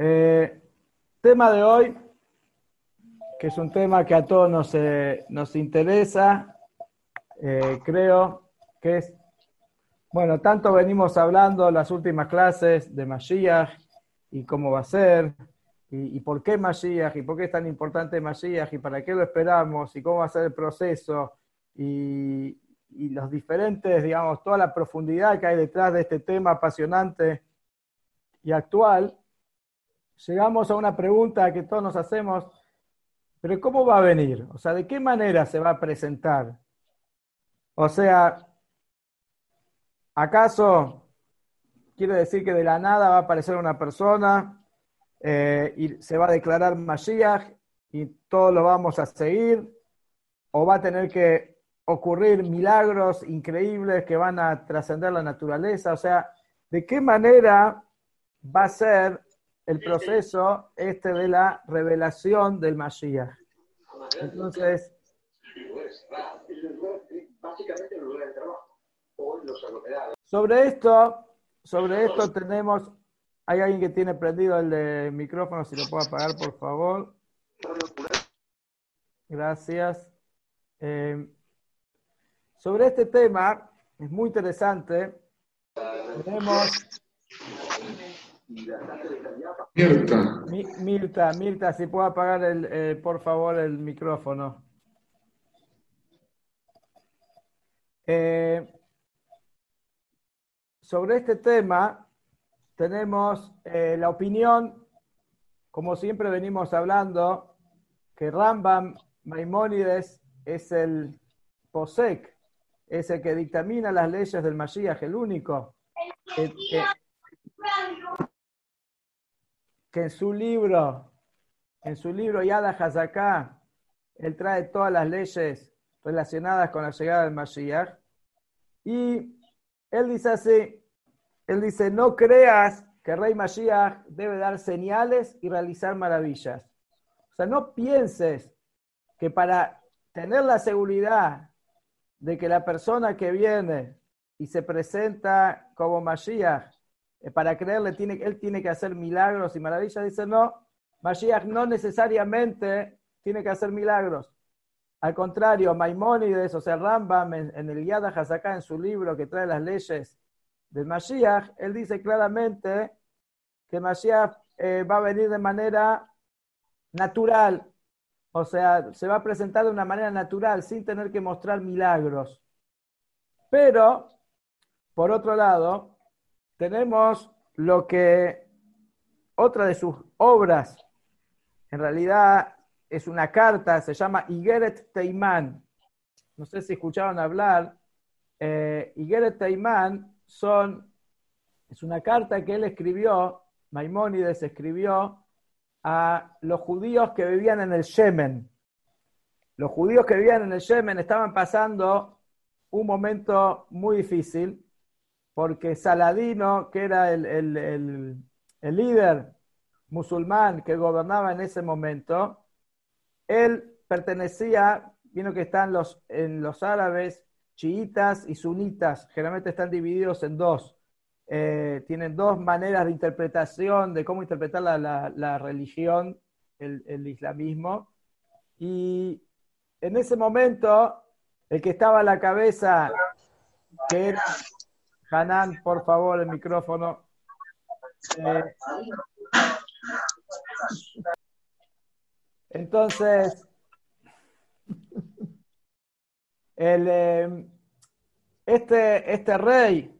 Eh, tema de hoy, que es un tema que a todos nos, eh, nos interesa, eh, creo que es, bueno, tanto venimos hablando las últimas clases de Mashiach y cómo va a ser, y, por qué Mashiach, y por qué es tan importante Mashiach, y para qué lo esperamos, y cómo va a ser el proceso, y, y los diferentes, digamos, toda la profundidad que hay detrás de este tema apasionante y actual, llegamos a una pregunta que todos nos hacemos, pero ¿cómo va a venir? O sea, ¿de qué manera se va a presentar? O sea, ¿acaso quiere decir que de la nada va a aparecer una persona eh, y se va a declarar Mashiach y todos lo vamos a seguir? ¿O va a tener que ocurrir milagros increíbles que van a trascender la naturaleza. O sea, ¿de qué manera va a ser el proceso este de la revelación del Mashiach? Entonces, sobre esto, sobre esto tenemos, hay alguien que tiene prendido el micrófono, si lo puedo apagar, por favor. Gracias. Eh, sobre este tema, es muy interesante, tenemos... Mirta. Mirta, Mirta, si puedo apagar, el, eh, por favor, el micrófono. Eh, sobre este tema tenemos eh, la opinión, como siempre venimos hablando, que Rambam Maimónides es el POSEC, es el que dictamina las leyes del Mashiach, el único, en su libro, en su libro Yada Hazaká, él trae todas las leyes relacionadas con la llegada del Mashiach. Y él dice así, él dice, no creas que el rey Mashiach debe dar señales y realizar maravillas. O sea, no pienses que para tener la seguridad de que la persona que viene y se presenta como Mashiach, para creerle, tiene, él tiene que hacer milagros y maravillas. Dice, no, Mashiach no necesariamente tiene que hacer milagros. Al contrario, Maimónides, o sea, Rambam, en, el Yad HaZaká, en su libro que trae las leyes del Mashiach, él dice claramente que Mashiach eh, va a venir de manera natural, o sea, se va a presentar de una manera natural, sin tener que mostrar milagros. Pero, por otro lado, tenemos lo que otra de sus obras, en realidad es una carta, se llama Igeret Teimán. No sé si escucharon hablar. Eh, Igeret Teimán son, es una carta que él escribió, Maimónides escribió a los judíos que vivían en el Yemen. Los judíos que vivían en el Yemen estaban pasando un momento muy difícil porque Saladino, que era el, líder musulmán que gobernaba en ese momento, él pertenecía, vino que están los, en los árabes, chiitas y sunitas, generalmente están divididos en dos. Eh, tienen dos maneras de interpretación de cómo interpretar la, religión, el, islamismo. Y en ese momento, el que estaba a la cabeza, que era Hanan, por favor, el micrófono. Eh, entonces, el, eh, este, este rey,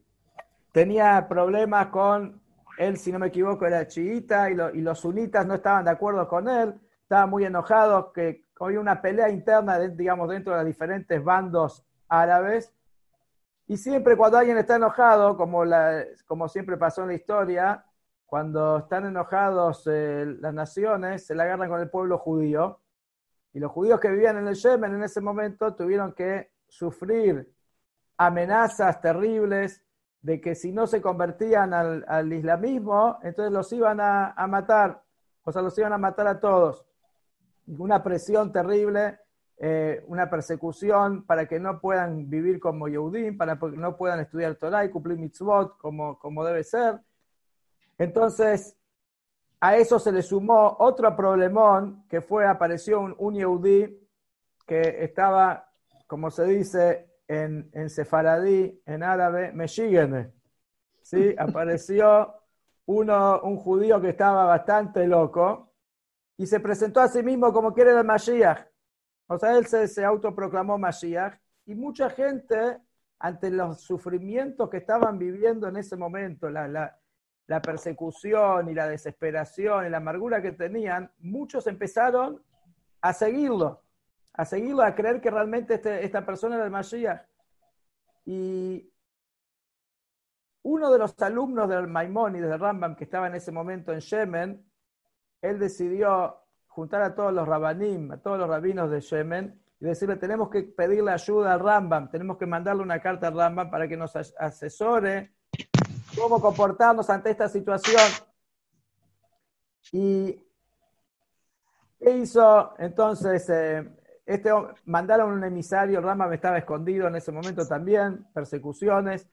tenía problemas con él, si no me equivoco, era chiita y, los sunitas no estaban de acuerdo con él, estaban muy enojados, que había una pelea interna, digamos, dentro de los diferentes bandos árabes. Y siempre cuando alguien está enojado, como, la, como siempre pasó en la historia, cuando están enojados eh, las naciones, se la agarran con el pueblo judío. Y los judíos que vivían en el Yemen en ese momento tuvieron que sufrir amenazas terribles de que si no se convertían al, islamismo, entonces los iban a, matar, o sea, los iban a matar a todos. Una presión terrible, eh, una persecución para que no puedan vivir como Yehudim, para que no puedan estudiar Torah y cumplir mitzvot como, como debe ser. Entonces, a eso se le sumó otro problemón que fue, apareció un, un Yehudi que estaba, como se dice en, en sefaradí, en árabe, Meshigene. ¿Sí? Apareció uno, un judío que estaba bastante loco y se presentó a sí mismo como quiere el Mashiach. O sea, él se, se autoproclamó Mashiach y mucha gente, ante los sufrimientos que estaban viviendo en ese momento, la, la, persecución y la desesperación y la amargura que tenían, muchos empezaron a seguirlo, a seguirlo, a creer que realmente este, esta persona era el Mashiach. Y uno de los alumnos del Maimónides, de Rambam, que estaba en ese momento en Yemen, él decidió juntar a todos los rabanim, a todos los rabinos de Yemen, y decirle, tenemos que pedirle ayuda al Rambam, tenemos que mandarle una carta al Rambam para que nos asesore cómo comportarnos ante esta situación. Y ¿qué hizo entonces? Eh, este, mandaron un emisario, Rambam estaba escondido en ese momento también, persecuciones,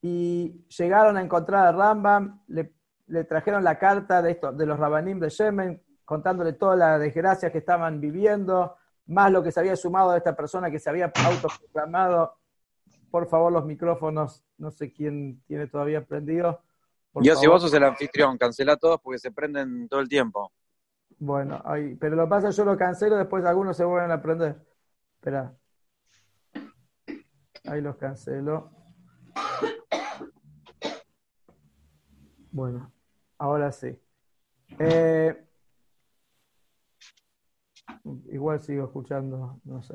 y llegaron a encontrar a Rambam, le, le trajeron la carta de, esto, de los rabanim de Yemen, contándole toda la desgracia que estaban viviendo, más lo que se había sumado de esta persona que se había autoproclamado. Por favor, los micrófonos, no sé quién tiene todavía prendido. Yo, si vos sos el anfitrión, cancela todos porque se prenden todo el tiempo. Bueno, ahí, pero lo pasa, yo lo cancelo, después algunos se vuelven a prender. Espera. Ahí los cancelo. Bueno, ahora sí. Eh, igual sigo escuchando, no sé.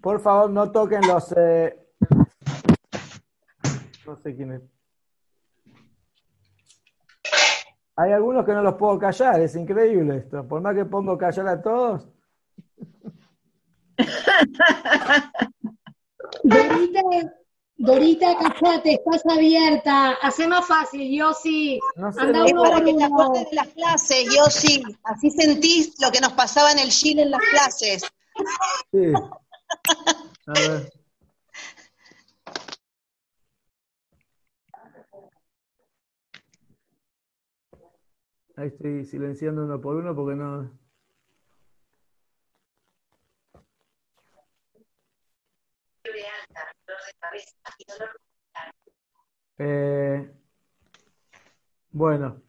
Por favor, no toquen los... Eh, no sé quién es. Hay algunos que no los puedo callar, es increíble esto. Por más que pongo callar a todos. Dorita, cachate, estás abierta. Hace más fácil, yo sí. No sé, Anda uno para que te acuerdes de las clases, yo sí. Así sentís lo que nos pasaba en el Chile en las clases. Sí. A ver. Ahí estoy silenciando uno por uno porque no. Eh, bueno,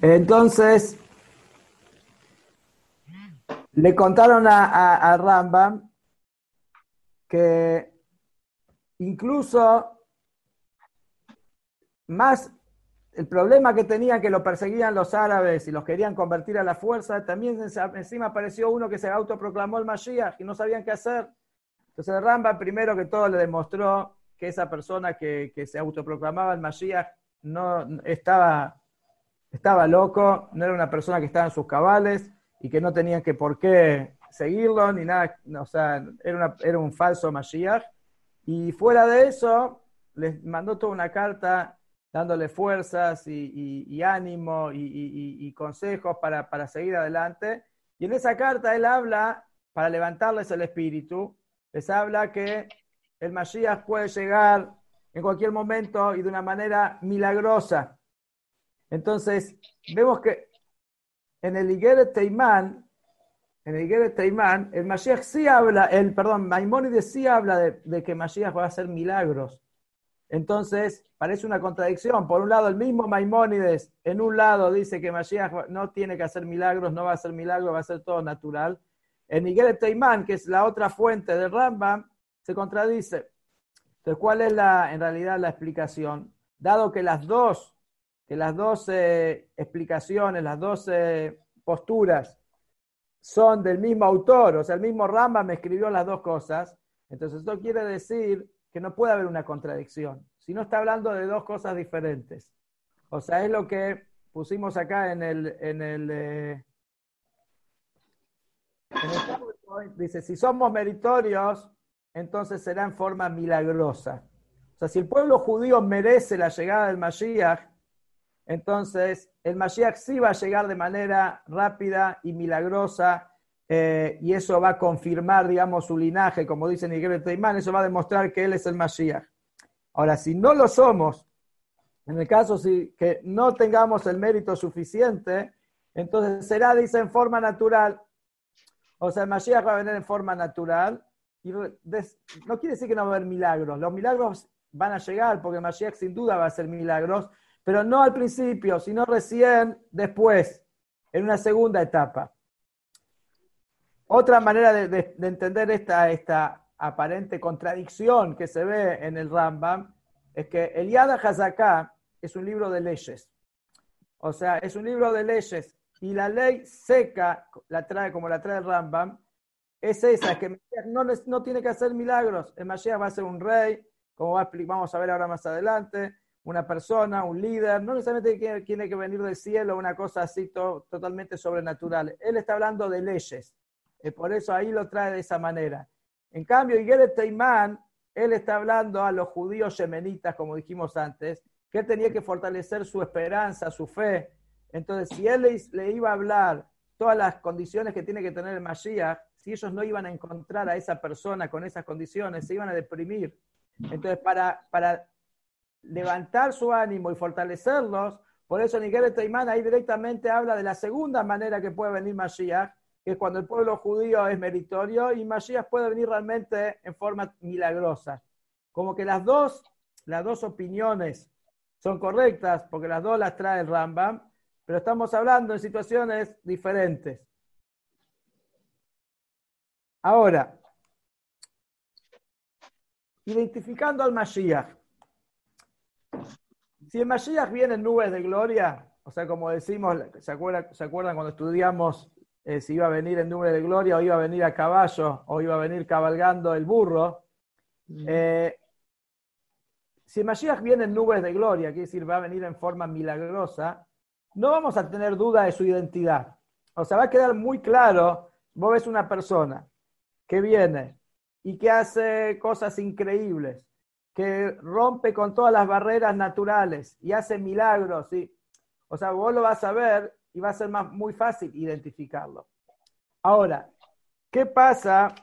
entonces le contaron a, a, a Rambam que incluso más el problema que tenía que lo perseguían los árabes y los querían convertir a la fuerza, también encima apareció uno que se autoproclamó el Mashiach y no sabían qué hacer. Entonces el primero que todo le demostró que esa persona que, se autoproclamaba el Mashiach no estaba, estaba loco, no era una persona que estaba en sus cabales y que no tenían que por qué seguirlo ni nada, o sea, era, era un falso Mashiach. Y fuera de eso, les mandó toda una carta dándole fuerzas y, ánimo y, consejos para, para, seguir adelante. Y en esa carta él habla, para levantarles el espíritu, les habla que el Mashiach puede llegar en cualquier momento y de una manera milagrosa. Entonces, vemos que en el Igueret Teimán, en el Igueret Teimán, el Mashiach sí habla, el, perdón, Maimónides sí habla de, de que Mashiach va a hacer milagros. Entonces, parece una contradicción. Por un lado, el mismo Maimónides, en un lado dice que Mashiach no tiene que hacer milagros, no va a hacer milagros, va a ser todo natural. En Miguel Teimán, que es la otra fuente del Rambam, se contradice. Entonces, ¿cuál es la, en realidad la explicación? Dado que las dos, que las dos eh, explicaciones, las dos eh, posturas son del mismo autor, o sea, el mismo Rambam escribió las dos cosas, entonces esto quiere decir que no puede haber una contradicción, si no está hablando de dos cosas diferentes. O sea, es lo que pusimos acá en el, en el, eh, dice, si somos meritorios, entonces será en forma milagrosa. O sea, si el pueblo judío merece la llegada del Mashiach, entonces el Mashiach sí va a llegar de manera rápida y milagrosa eh, y eso va a confirmar, digamos, su linaje, como dice Miguel Teimán, eso va a demostrar que él es el Mashiach. Ahora, si no lo somos, en el caso si, que no tengamos el mérito suficiente, entonces será, dice, en forma natural. O sea, el Mashiach va a venir en forma natural. Y no quiere decir que no va a haber milagros. Los milagros van a llegar porque Mashiach sin duda va a hacer milagros, pero no al principio, sino recién después, en una segunda etapa. Otra manera de, entender esta, esta, aparente contradicción que se ve en el Rambam es que el Yad HaZaká es un libro de leyes. O sea, es un libro de leyes y la ley seca, la trae como la trae el Rambam, es esa, que no, no tiene que hacer milagros. El Mashiach va a ser un rey, como vamos a ver ahora más adelante, una persona, un líder, no necesariamente tiene que venir del cielo, una cosa así totalmente sobrenatural. Él está hablando de leyes, y por eso ahí lo trae de esa manera. En cambio, Igeret Teimán, él está hablando a los judíos yemenitas, como dijimos antes, que él tenía que fortalecer su esperanza, su fe. Entonces, si él le, iba a hablar todas las condiciones que tiene que tener el Mashiach, si ellos no iban a encontrar a esa persona con esas condiciones, se iban a deprimir. Entonces, para, para levantar su ánimo y fortalecerlos, por eso Nigel Teimán ahí directamente habla de la segunda manera que puede venir Mashiach, que es cuando el pueblo judío es meritorio y Mashiach puede venir realmente en forma milagrosa. Como que las dos, las dos opiniones son correctas, porque las dos las trae el Rambam, pero estamos hablando en situaciones diferentes. Ahora, identificando al Mashiach. Si el Mashiach viene en nubes de gloria, o sea, como decimos, ¿se acuerdan, ¿se acuerdan cuando estudiamos eh, si iba a venir en nubes de gloria o iba a venir a caballo o iba a venir cabalgando el burro? Eh, si el Mashiach viene en nubes de gloria, quiere decir, va a venir en forma milagrosa, no vamos a tener duda de su identidad. O sea, va a quedar muy claro, vos ves una persona que viene y que hace cosas increíbles, que rompe con todas las barreras naturales y hace milagros. ¿sí? O sea, vos lo vas a ver y va a ser más, muy fácil identificarlo. Ahora, ¿qué pasa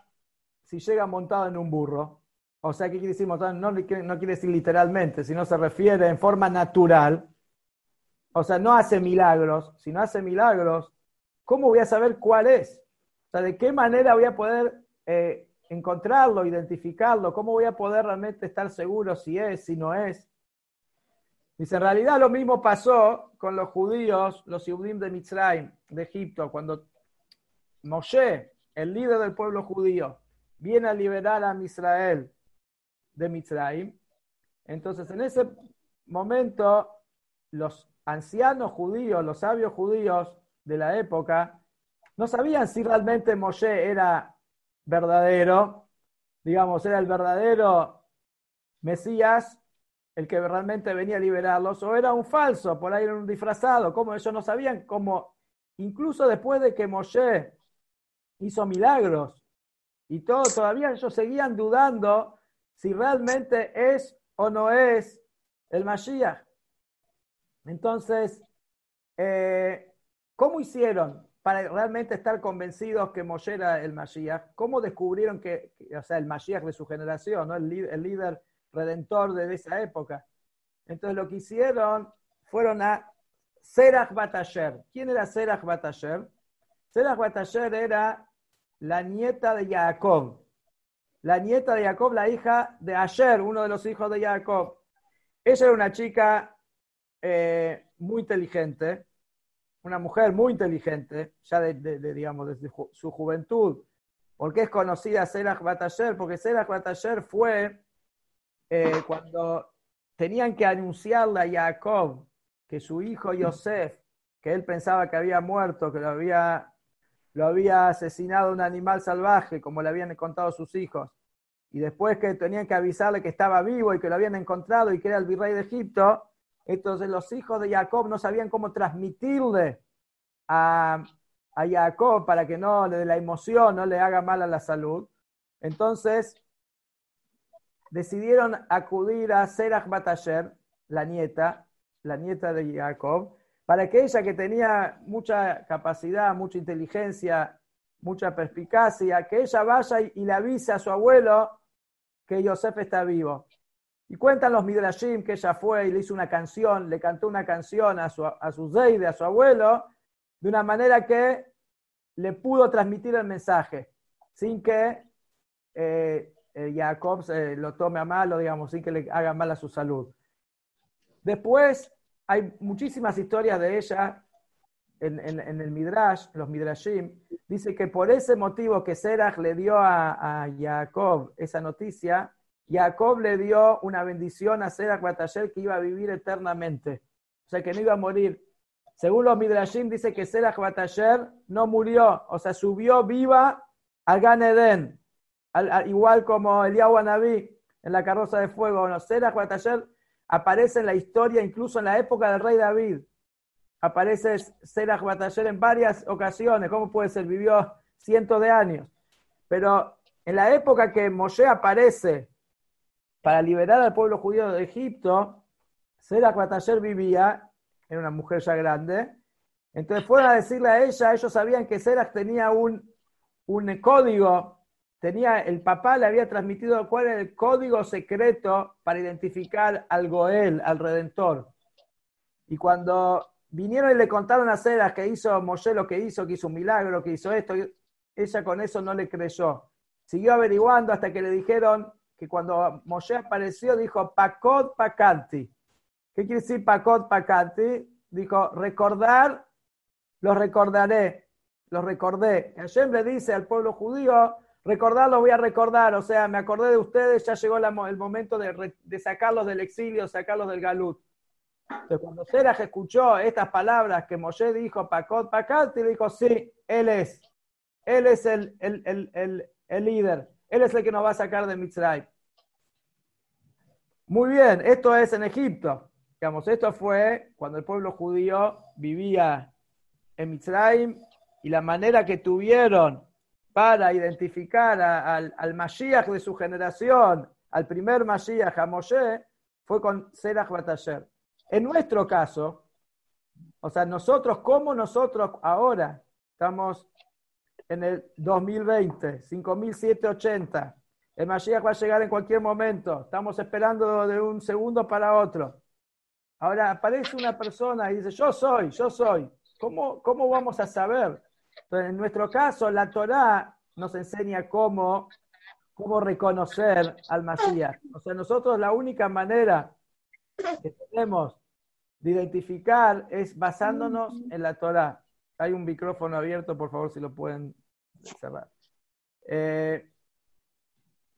si llega montado en un burro? O sea, ¿qué quiere decir montado? No, no quiere decir literalmente, sino se refiere en forma natural. O sea, no hace milagros. Si no hace milagros, ¿cómo voy a saber cuál es? O sea, ¿de qué manera voy a poder eh, encontrarlo, identificarlo, cómo voy a poder realmente estar seguro si es, si no es. Dice, en realidad lo mismo pasó con los judíos, los Yudim de Mitzrayim, de Egipto, cuando Moshe, el líder del pueblo judío, viene a liberar a Israel de Mitzrayim. Entonces, en ese momento, los ancianos judíos, los sabios judíos de la época, no sabían si realmente Moshe era verdadero, digamos, era el verdadero Mesías, el que realmente venía a liberarlos, o era un falso, por ahí era un disfrazado, como ellos no sabían cómo, incluso después de que Moshe hizo milagros y todo, todavía ellos seguían dudando si realmente es o no es el Mashiach. Entonces, eh, ¿cómo hicieron? para realmente estar convencidos que Moshe era el Mashiach, ¿cómo descubrieron que, o sea, el Mashiach de su generación, ¿no? el, líder redentor de esa época? Entonces lo que hicieron fueron a Serach Batasher. ¿Quién era Serach Batasher? Serach Batasher era la nieta de Jacob. La nieta de Jacob, la hija de Asher, uno de los hijos de Jacob. Ella era una chica eh, muy inteligente, una mujer muy inteligente, ya de, digamos, desde su juventud. ¿Por qué es conocida Serach Batasher? Porque Serach Batasher fue eh, cuando tenían que anunciarle a Jacob que su hijo Yosef, que él pensaba que había muerto, que lo había, lo había asesinado un animal salvaje, como le habían contado sus hijos, y después que tenían que avisarle que estaba vivo y que lo habían encontrado y que era el virrey de Egipto, entonces los hijos de Jacob no sabían cómo transmitirle a, Jacob para que no le de la emoción no le haga mal a la salud. Entonces decidieron acudir a Serach Batasher, la nieta, la nieta de Jacob, para que ella que tenía mucha capacidad, mucha inteligencia, mucha perspicacia, que ella vaya y le avise a su abuelo que Yosef está vivo. Y cuentan los Midrashim que ella fue y le hizo una canción, le cantó una canción a su, a su Zeide, a su abuelo, de una manera que le pudo transmitir el mensaje, sin que eh, eh, Jacob lo tome a mal o digamos, sin que le haga mal a su salud. Después hay muchísimas historias de ella en, el Midrash, los Midrashim. Dice que por ese motivo que Serach le dio a, a Jacob esa noticia, Jacob le dio una bendición a Serach Batasher que iba a vivir eternamente. O sea, que no iba a morir. Según los Midrashim, dice que Serach Batasher no murió, o sea, subió viva al Gan Eden, igual como Eliyahu Naví en la carroza de fuego. No, Serach aparece en la historia, incluso en la época del rey David. Aparece Serach Batasher en varias ocasiones. ¿Cómo puede ser? Vivió cientos de años. Pero en la época que Moshe aparece para liberar al pueblo judío de Egipto, Serach Batasher vivía, era una mujer ya grande. Entonces fueron a decirle a ella, ellos sabían que Serach tenía un, un código tenía, el papá le había transmitido cuál era el código secreto para identificar al Goel, al Redentor. Y cuando vinieron y le contaron a Ceras que hizo Moshe lo que hizo, que hizo un milagro, que hizo esto, ella con eso no le creyó. Siguió averiguando hasta que le dijeron que cuando Moshe apareció dijo Pakot Pakanti. ¿Qué quiere decir Pakot Pakanti? Dijo, recordar, lo recordaré, lo recordé. Hashem le dice al pueblo judío, Recordarlo voy a recordar, o sea, me acordé de ustedes, ya llegó el momento de, sacarlos del exilio, sacarlos del galut. Entonces, cuando Seraj escuchó estas palabras que Moshe dijo, Pakot, Pakat, y dijo, sí, él es. Él es el, el, líder. Él es el que nos va a sacar de Mitzray. Muy bien, esto es en Egipto. Digamos, esto fue cuando el pueblo judío vivía en Mitzrayim y la manera que tuvieron para identificar al, al Mashiach de su generación, al primer Mashiach, a Moshe, fue con Serach Batasher. En nuestro caso, o sea, nosotros, como nosotros ahora, estamos en el 2020, 5780, el Mashiach va a llegar en cualquier momento, estamos esperando de un segundo para otro. Ahora aparece una persona y dice, yo soy, yo soy. ¿Cómo, cómo vamos a saber? en nuestro caso, la Torá nos enseña cómo, cómo reconocer al Mashiach. O sea, nosotros la única manera que tenemos de identificar es basándonos en la Torá. Hay un micrófono abierto, por favor, si lo pueden cerrar. Eh,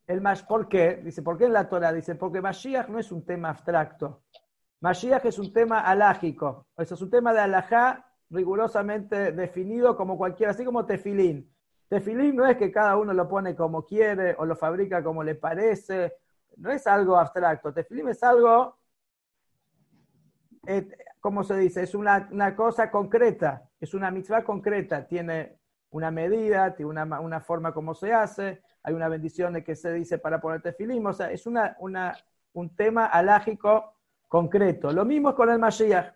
el ¿Por qué? Dice, ¿por qué en la Torah? Dice, porque Mashiach no es un tema abstracto. Mashiach es un tema alágico. Eso es un tema de alajá rigurosamente definido como cualquiera, así como tefilín. Tefilín no es que cada uno lo pone como quiere o lo fabrica como le parece, no es algo abstracto. Tefilín es algo, eh, ¿cómo se dice? Es una, cosa concreta, es una mitzvah concreta, tiene una medida, tiene una, forma como se hace, hay una bendición de que se dice para poner tefilín, o sea, es una, un tema alágico concreto. Lo mismo es con el Mashiach.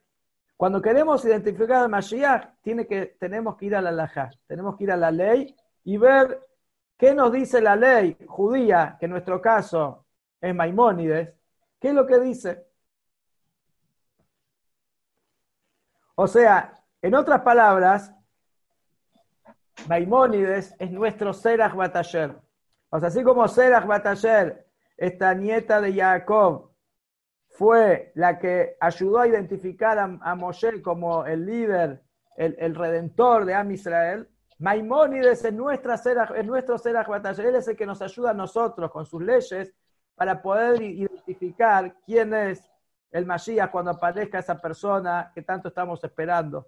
Cuando queremos identificar al Mashiach, tiene que, tenemos que ir a la Lajá, tenemos que ir a la ley y ver qué nos dice la ley judía, que en nuestro caso es Maimónides, qué es lo que dice. O sea, en otras palabras, Maimónides es nuestro Serach Batasher. Así como Serach Batasher, esta nieta de Jacob, fue la que ayudó a identificar a, Moshe como el líder, el, redentor de Am Israel. Maimónides es, nuestra es nuestro Serach Él es el que nos ayuda a nosotros con sus leyes para poder identificar quién es el Mashiach cuando aparezca esa persona que tanto estamos esperando.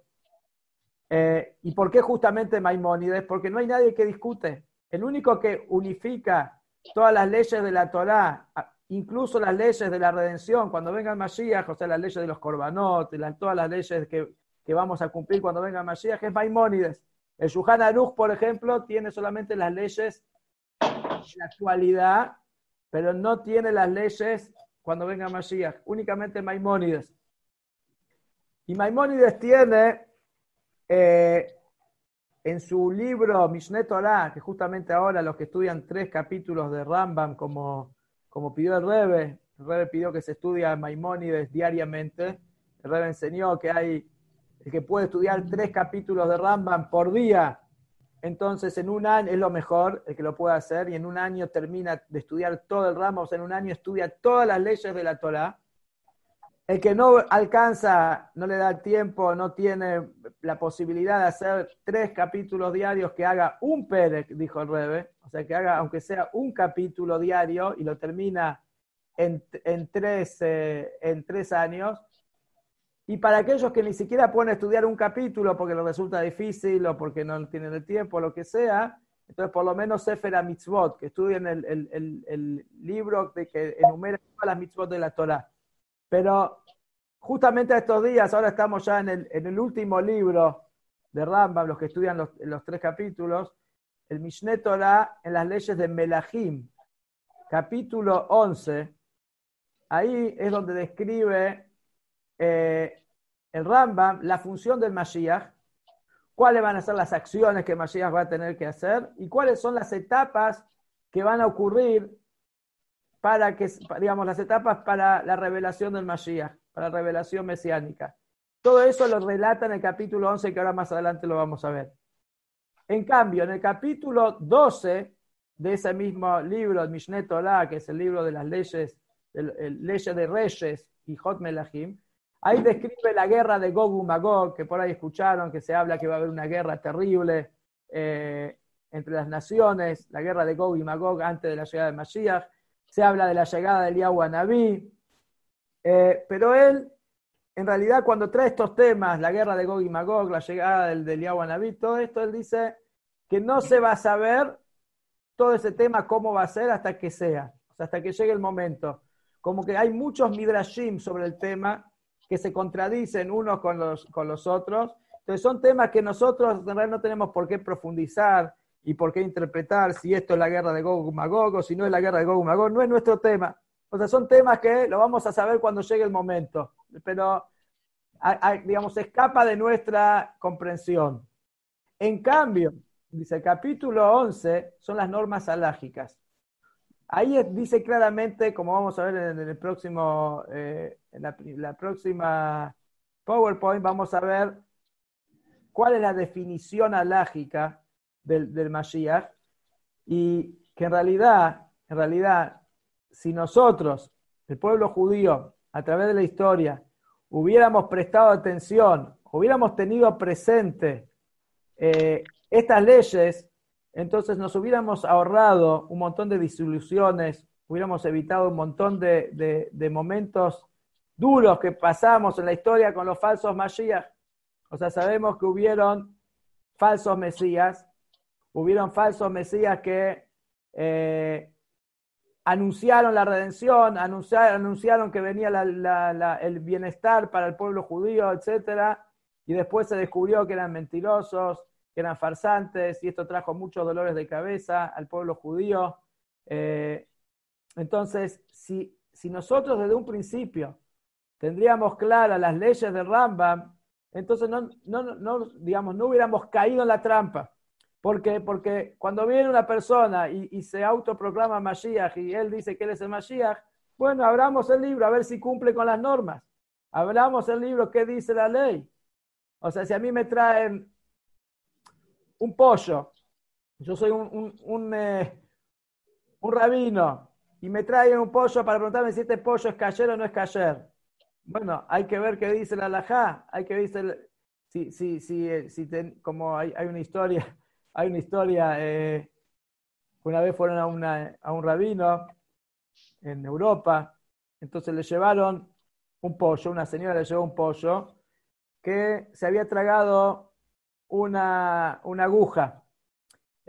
Eh, ¿Y por qué justamente Maimónides? Porque no hay nadie que discute. El único que unifica todas las leyes de la Torá incluso las leyes de la redención, cuando venga el Mashiach, o sea, las leyes de los Corbanot, todas las leyes que, vamos a cumplir cuando venga el Mashiach, es Maimónides. El Shuhan Aruch, por ejemplo, tiene solamente las leyes de la actualidad, pero no tiene las leyes cuando venga Mashiach, únicamente Maimónides. Y Maimónides tiene eh, en su libro Mishneh Torah, que justamente ahora los que estudian tres capítulos de Rambam como como pidió el Rebe, el Rebbe pidió que se estudie Maimónides diariamente. El Rebbe enseñó que hay el que puede estudiar tres capítulos de Rambam por día, entonces en un año es lo mejor, el que lo puede hacer, y en un año termina de estudiar todo el Rambam, o sea, en un año estudia todas las leyes de la Torah. El que no alcanza, no le da tiempo, no tiene la posibilidad de hacer tres capítulos diarios, que haga un Perec, dijo el Rebe, o sea, que haga, aunque sea un capítulo diario y lo termina en, tres, eh, en tres años. Y para aquellos que ni siquiera pueden estudiar un capítulo porque les resulta difícil o porque no tienen el tiempo lo que sea, entonces por lo menos Sefer Mitzvot, que estudien el, el, el, libro de que enumera todas las mitzvot de la Torah. Pero justamente estos días, ahora estamos ya en el, en el último libro de Rambam, los que estudian los, los tres capítulos, el Mishneh Torah en las leyes de Melahim, capítulo 11, ahí es donde describe eh, el Rambam la función del Mashiach, cuáles van a ser las acciones que Mashiach va a tener que hacer y cuáles son las etapas que van a ocurrir para que, digamos, las etapas para la revelación del Mashiach, para la revelación mesiánica. Todo eso lo relata en el capítulo 11, que ahora más adelante lo vamos a ver. En cambio, en el capítulo 12 de ese mismo libro, el Mishneh Torah, que es el libro de las leyes, el, leyes de reyes y Hot Melahim, ahí describe la guerra de Gog y Magog, que por ahí escucharon que se habla que va a haber una guerra terrible eh, entre las naciones, la guerra de Gog y Magog antes de la llegada de Mashiach. Se habla de la llegada de Eliyahu Naví. Eh, pero él, en realidad, cuando trae estos temas, la guerra de Gog y Magog, la llegada del, de Eliyahu Naví, todo esto, él dice que no se va a saber todo ese tema cómo va a ser hasta que sea, hasta que llegue el momento. Como que hay muchos midrashim sobre el tema que se contradicen unos con los, con los otros. Entonces son temas que nosotros en realidad no tenemos por qué profundizar y por qué interpretar si esto es la guerra de Gog o si no es la guerra de Gog Magog, no es nuestro tema. O sea, son temas que lo vamos a saber cuando llegue el momento, pero digamos, escapa de nuestra comprensión. En cambio, dice el capítulo 11, son las normas alágicas. Ahí dice claramente, como vamos a ver en el próximo, eh, en la, próxima PowerPoint, vamos a ver cuál es la definición alágica del, del Mashiach y que en realidad, en realidad, si nosotros, el pueblo judío, a través de la historia, hubiéramos prestado atención, hubiéramos tenido presente eh, estas leyes, entonces nos hubiéramos ahorrado un montón de disoluciones, hubiéramos evitado un montón de, momentos duros que pasamos en la historia con los falsos Mashiach. O sea, sabemos que hubieron falsos Mesías, hubieron falsos Mesías que eh, anunciaron la redención, anunciaron, que venía el bienestar para el pueblo judío, etc. Y después se descubrió que eran mentirosos, que eran farsantes, y esto trajo muchos dolores de cabeza al pueblo judío. Eh, entonces, si, si nosotros desde un principio tendríamos claras las leyes de Rambam, entonces no, no, digamos, no hubiéramos caído en la trampa. ¿Por qué? Porque cuando viene una persona y, se autoproclama Mashiach y él dice que él es el Mashiach, bueno, abramos el libro a ver si cumple con las normas. Abramos el libro, ¿qué dice la ley? O sea, si a mí me traen un pollo, yo soy un, un, eh, un, rabino, y me traen un pollo para preguntarme si este pollo es cayer o no es cayer. Bueno, hay que ver qué dice la alajá, hay que ver si, si, si, eh, si como hay, hay, una historia, hay una historia, eh, una vez fueron a, una, a un rabino en Europa, entonces le llevaron un pollo, una señora le llevó un pollo que se había tragado una, aguja.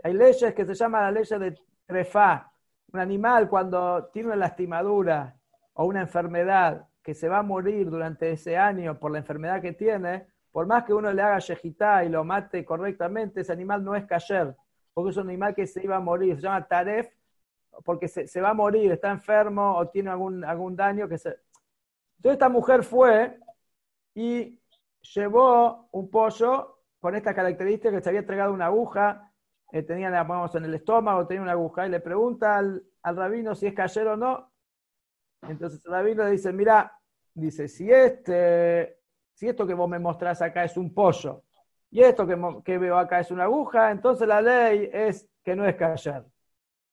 Hay leyes que se llaman la ley de trefá. Un animal cuando tiene una lastimadura o una enfermedad que se va a morir durante ese año por la enfermedad que tiene, por más que uno le haga yejitá y lo mate correctamente, ese animal no es kasher, porque es un animal que se iba a morir. Se llama taref porque se, va a morir, está enfermo o tiene algún, algún daño que se... Entonces esta mujer fue y llevó un pollo con esta característica que se había entregado una aguja, eh, tenía, en el estómago, tenía una aguja, y le pregunta al, rabino si es cayero o no. Entonces el rabino dice, mira, dice, si este, si esto que vos me mostrás acá es un pollo, y esto que, veo acá es una aguja, entonces la ley es que no es callar.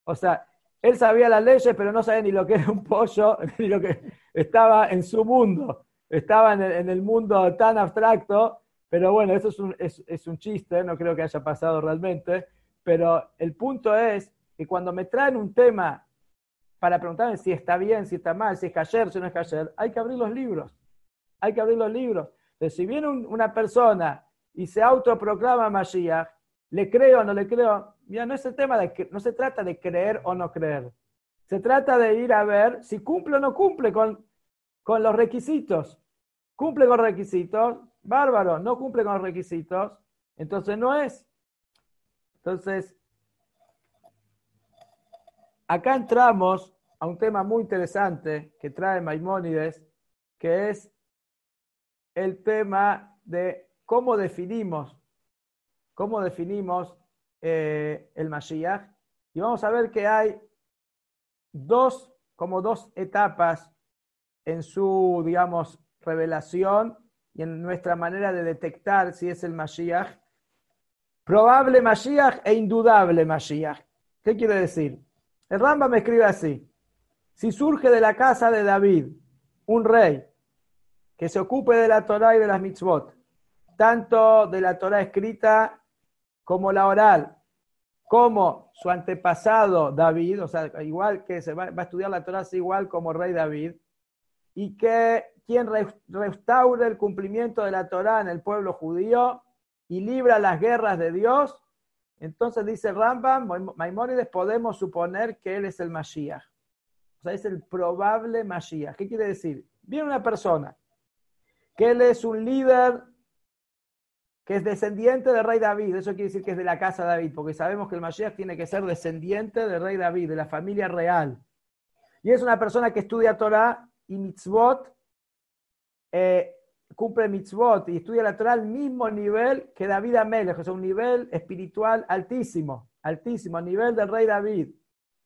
O sea, él sabía las leyes, pero no sabía ni lo que era un pollo, ni lo que estaba en su mundo. Estaba en el, mundo tan abstracto, pero bueno, eso es un, es un chiste, no creo que haya pasado realmente. Pero el punto es que cuando me traen un tema para preguntarme si está bien, si está mal, si es cayer, si no es cayer, hay que abrir los libros. Hay que abrir los libros. Entonces, si viene una persona y se autoproclama Mashiach, ¿le creo o no le creo? Mira, no es el tema de no se trata de creer o no creer. Se trata de ir a ver si cumple o no cumple con, con los requisitos. Cumple con requisitos, bárbaro, no cumple con los requisitos, entonces no es. Entonces, acá entramos a un tema muy interesante que trae Maimónides, que es el tema de cómo definimos, cómo definimos eh, el Mashiach. Y vamos a ver que hay dos, como dos etapas en su, digamos, revelación y en nuestra manera de detectar si es el Mashiach. Probable Mashiach e indudable Mashiach. ¿Qué quiere decir? El Ramba me escribe así. Si surge de la casa de David un rey que se ocupe de la Torah y de las mitzvot, tanto de la Torah escrita como la oral, como su antepasado David, o sea, igual que se va, a estudiar la Torah, igual como rey David, y que quien restaure el cumplimiento de la Torah en el pueblo judío y libra las guerras de Dios, entonces dice Rambam, Maimónides, podemos suponer que él es el Mashiach. O sea, es el probable Mashiach. ¿Qué quiere decir? Viene una persona que él es un líder que es descendiente del rey David. Eso quiere decir que es de la casa de David, porque sabemos que el Mashiach tiene que ser descendiente del rey David, de la familia real. Y es una persona que estudia Torah y mitzvot eh, cumple mitzvot y estudia la Torah al mismo nivel que David Amelech, o sea, un nivel espiritual altísimo, altísimo, a nivel del rey David.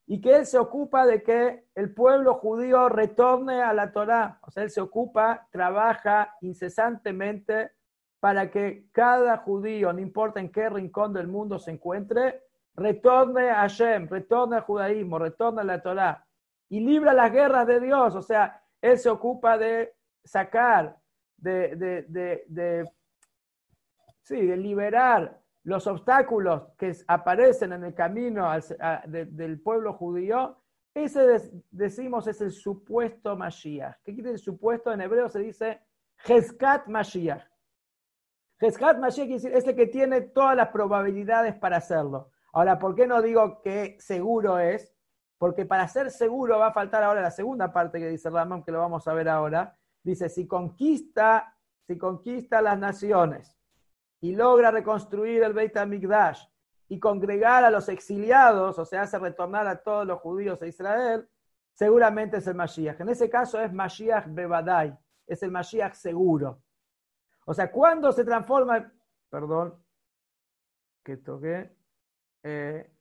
Y que él se ocupa de que el pueblo judío retorne a la Torah. O sea, él se ocupa, trabaja incesantemente para que cada judío, no importa en qué rincón del mundo se encuentre, retorne a Hashem, retorne al judaísmo, retorne a la Torah y libra las guerras de Dios. O sea, él se ocupa de sacar de, sí, de liberar los obstáculos que aparecen en el camino del pueblo judío, ese decimos es el supuesto Mashiach. ¿Qué quiere decir supuesto? En hebreo se dice Hezkat Mashiach. Hezkat Mashiach quiere decir es el que tiene todas las probabilidades para hacerlo. Ahora, ¿por qué no digo que seguro es? Porque para ser seguro va a faltar ahora la segunda parte que dice Ramón, que lo vamos a ver ahora, dice, si conquista, si conquista las naciones y logra reconstruir el Beit HaMikdash y congregar a los exiliados, o sea, hace retornar a todos los judíos a Israel, seguramente es el Mashiach. En ese caso es Mashiach Bebadai, es el Mashiach seguro. O sea, cuando se transforma, perdón, que toqué, eh,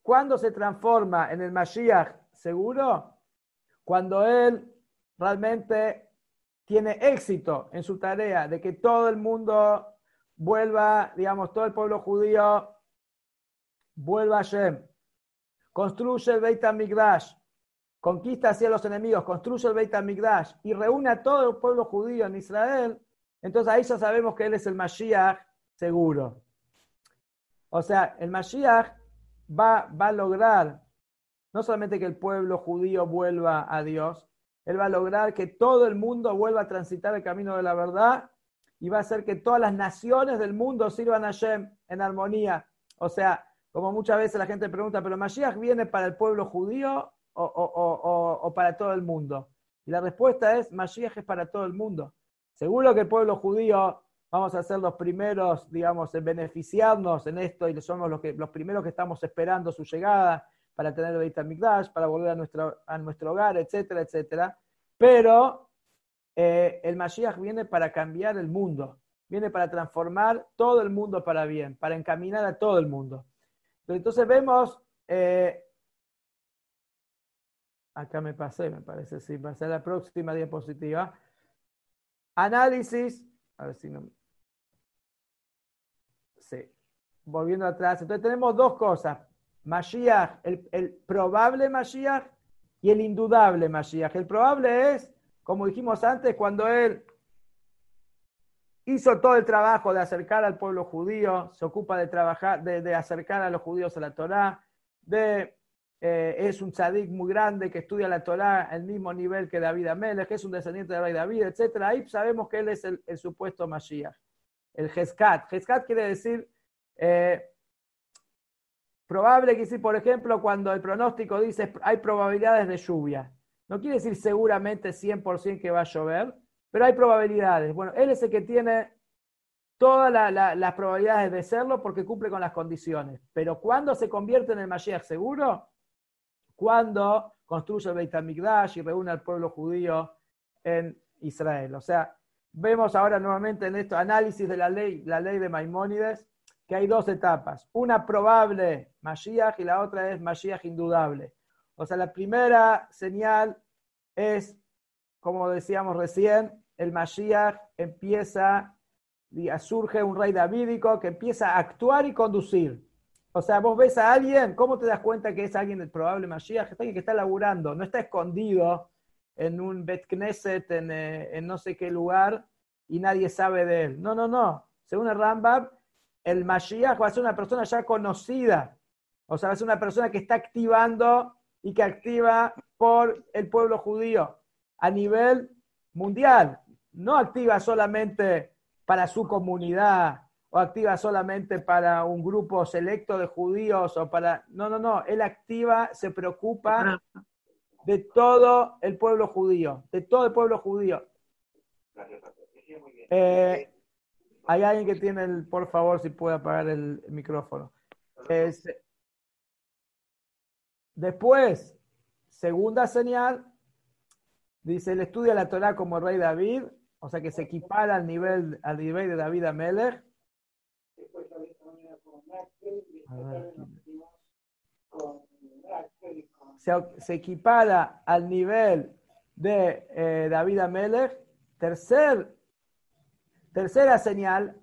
¿Cuándo se transforma en el Mashiach seguro? Cuando él realmente tiene éxito en su tarea de que todo el mundo vuelva, digamos, todo el pueblo judío vuelva a Shem, construye el Beit HaMikdash, conquista hacia los enemigos, construye el Beit HaMikdash y reúne a todo el pueblo judío en Israel, entonces ahí ya sabemos que él es el Mashiach seguro. O sea, el Mashiach va, a lograr no solamente que el pueblo judío vuelva a Dios, Él va a lograr que todo el mundo vuelva a transitar el camino de la verdad y va a hacer que todas las naciones del mundo sirvan a Shem en armonía. O sea, como muchas veces la gente pregunta, ¿pero Mashiach viene para el pueblo judío o, o para todo el mundo? Y la respuesta es, Mashiach es para todo el mundo. Seguro que el pueblo judío vamos a ser los primeros, digamos, en beneficiarnos en esto y somos los, que, los primeros que estamos esperando su llegada para tener el Beit HaMikdash, para volver a nuestro, a nuestro hogar, etcétera, etcétera. Pero eh, el Mashiach viene para cambiar el mundo, viene para transformar todo el mundo para bien, para encaminar a todo el mundo. Entonces vemos eh, acá me pasé, me parece, sí, pasé a la próxima diapositiva. Análisis, a ver si no. Sí, volviendo atrás. Entonces tenemos dos cosas. Mashiach, el, probable Mashiach y el indudable Mashiach. El probable es, como dijimos antes, cuando él hizo todo el trabajo de acercar al pueblo judío, se ocupa de trabajar, de, acercar a los judíos a la Torá, de, eh, es un tzadik muy grande que estudia la Torá al mismo nivel que David Amelech, que es un descendiente de Rey David, etc. Ahí sabemos que él es el, supuesto Mashiach, el Hezkat. Hezkat quiere decir eh, probable que sí, por ejemplo, cuando el pronóstico dice hay probabilidades de lluvia. No quiere decir seguramente 100% que va a llover, pero hay probabilidades. Bueno, él es el que tiene todas las probabilidades de serlo porque cumple con las condiciones. Pero ¿cuándo se convierte en el Mashiach seguro? Cuando construye el Beit HaMikdash y reúne al pueblo judío en Israel. O sea, vemos ahora nuevamente en esto análisis de la ley, la ley de Maimónides, que hay dos etapas. Una probable Mashiach y la otra es Mashiach indudable. O sea, la primera señal es, como decíamos recién, el Mashiach empieza, surge un rey davídico que empieza a actuar y conducir. O sea, vos ves a alguien, ¿cómo te das cuenta que es alguien del probable Mashiach? Es alguien que está laburando, no está escondido en un Bet Knesset, en, eh, en, no sé qué lugar, y nadie sabe de él. No, no, no. Según el Rambam, el Mashiach va a ser una persona ya conocida. O sea, va a ser una persona que está activando y que activa por el pueblo judío a nivel mundial no activa solamente para su comunidad o activa solamente para un grupo selecto de judíos o para... No, no, no, él activa, se preocupa de todo el pueblo judío, de todo el pueblo judío. Eh, hay alguien que tiene el, por favor, si puede apagar el, micrófono. después, segunda señal, dice, él estudia la Torah como rey David o sea que se equipara al nivel, al nivel de David Amelech. Se, equipara al nivel de eh, David Amelech. Tercer, tercera señal,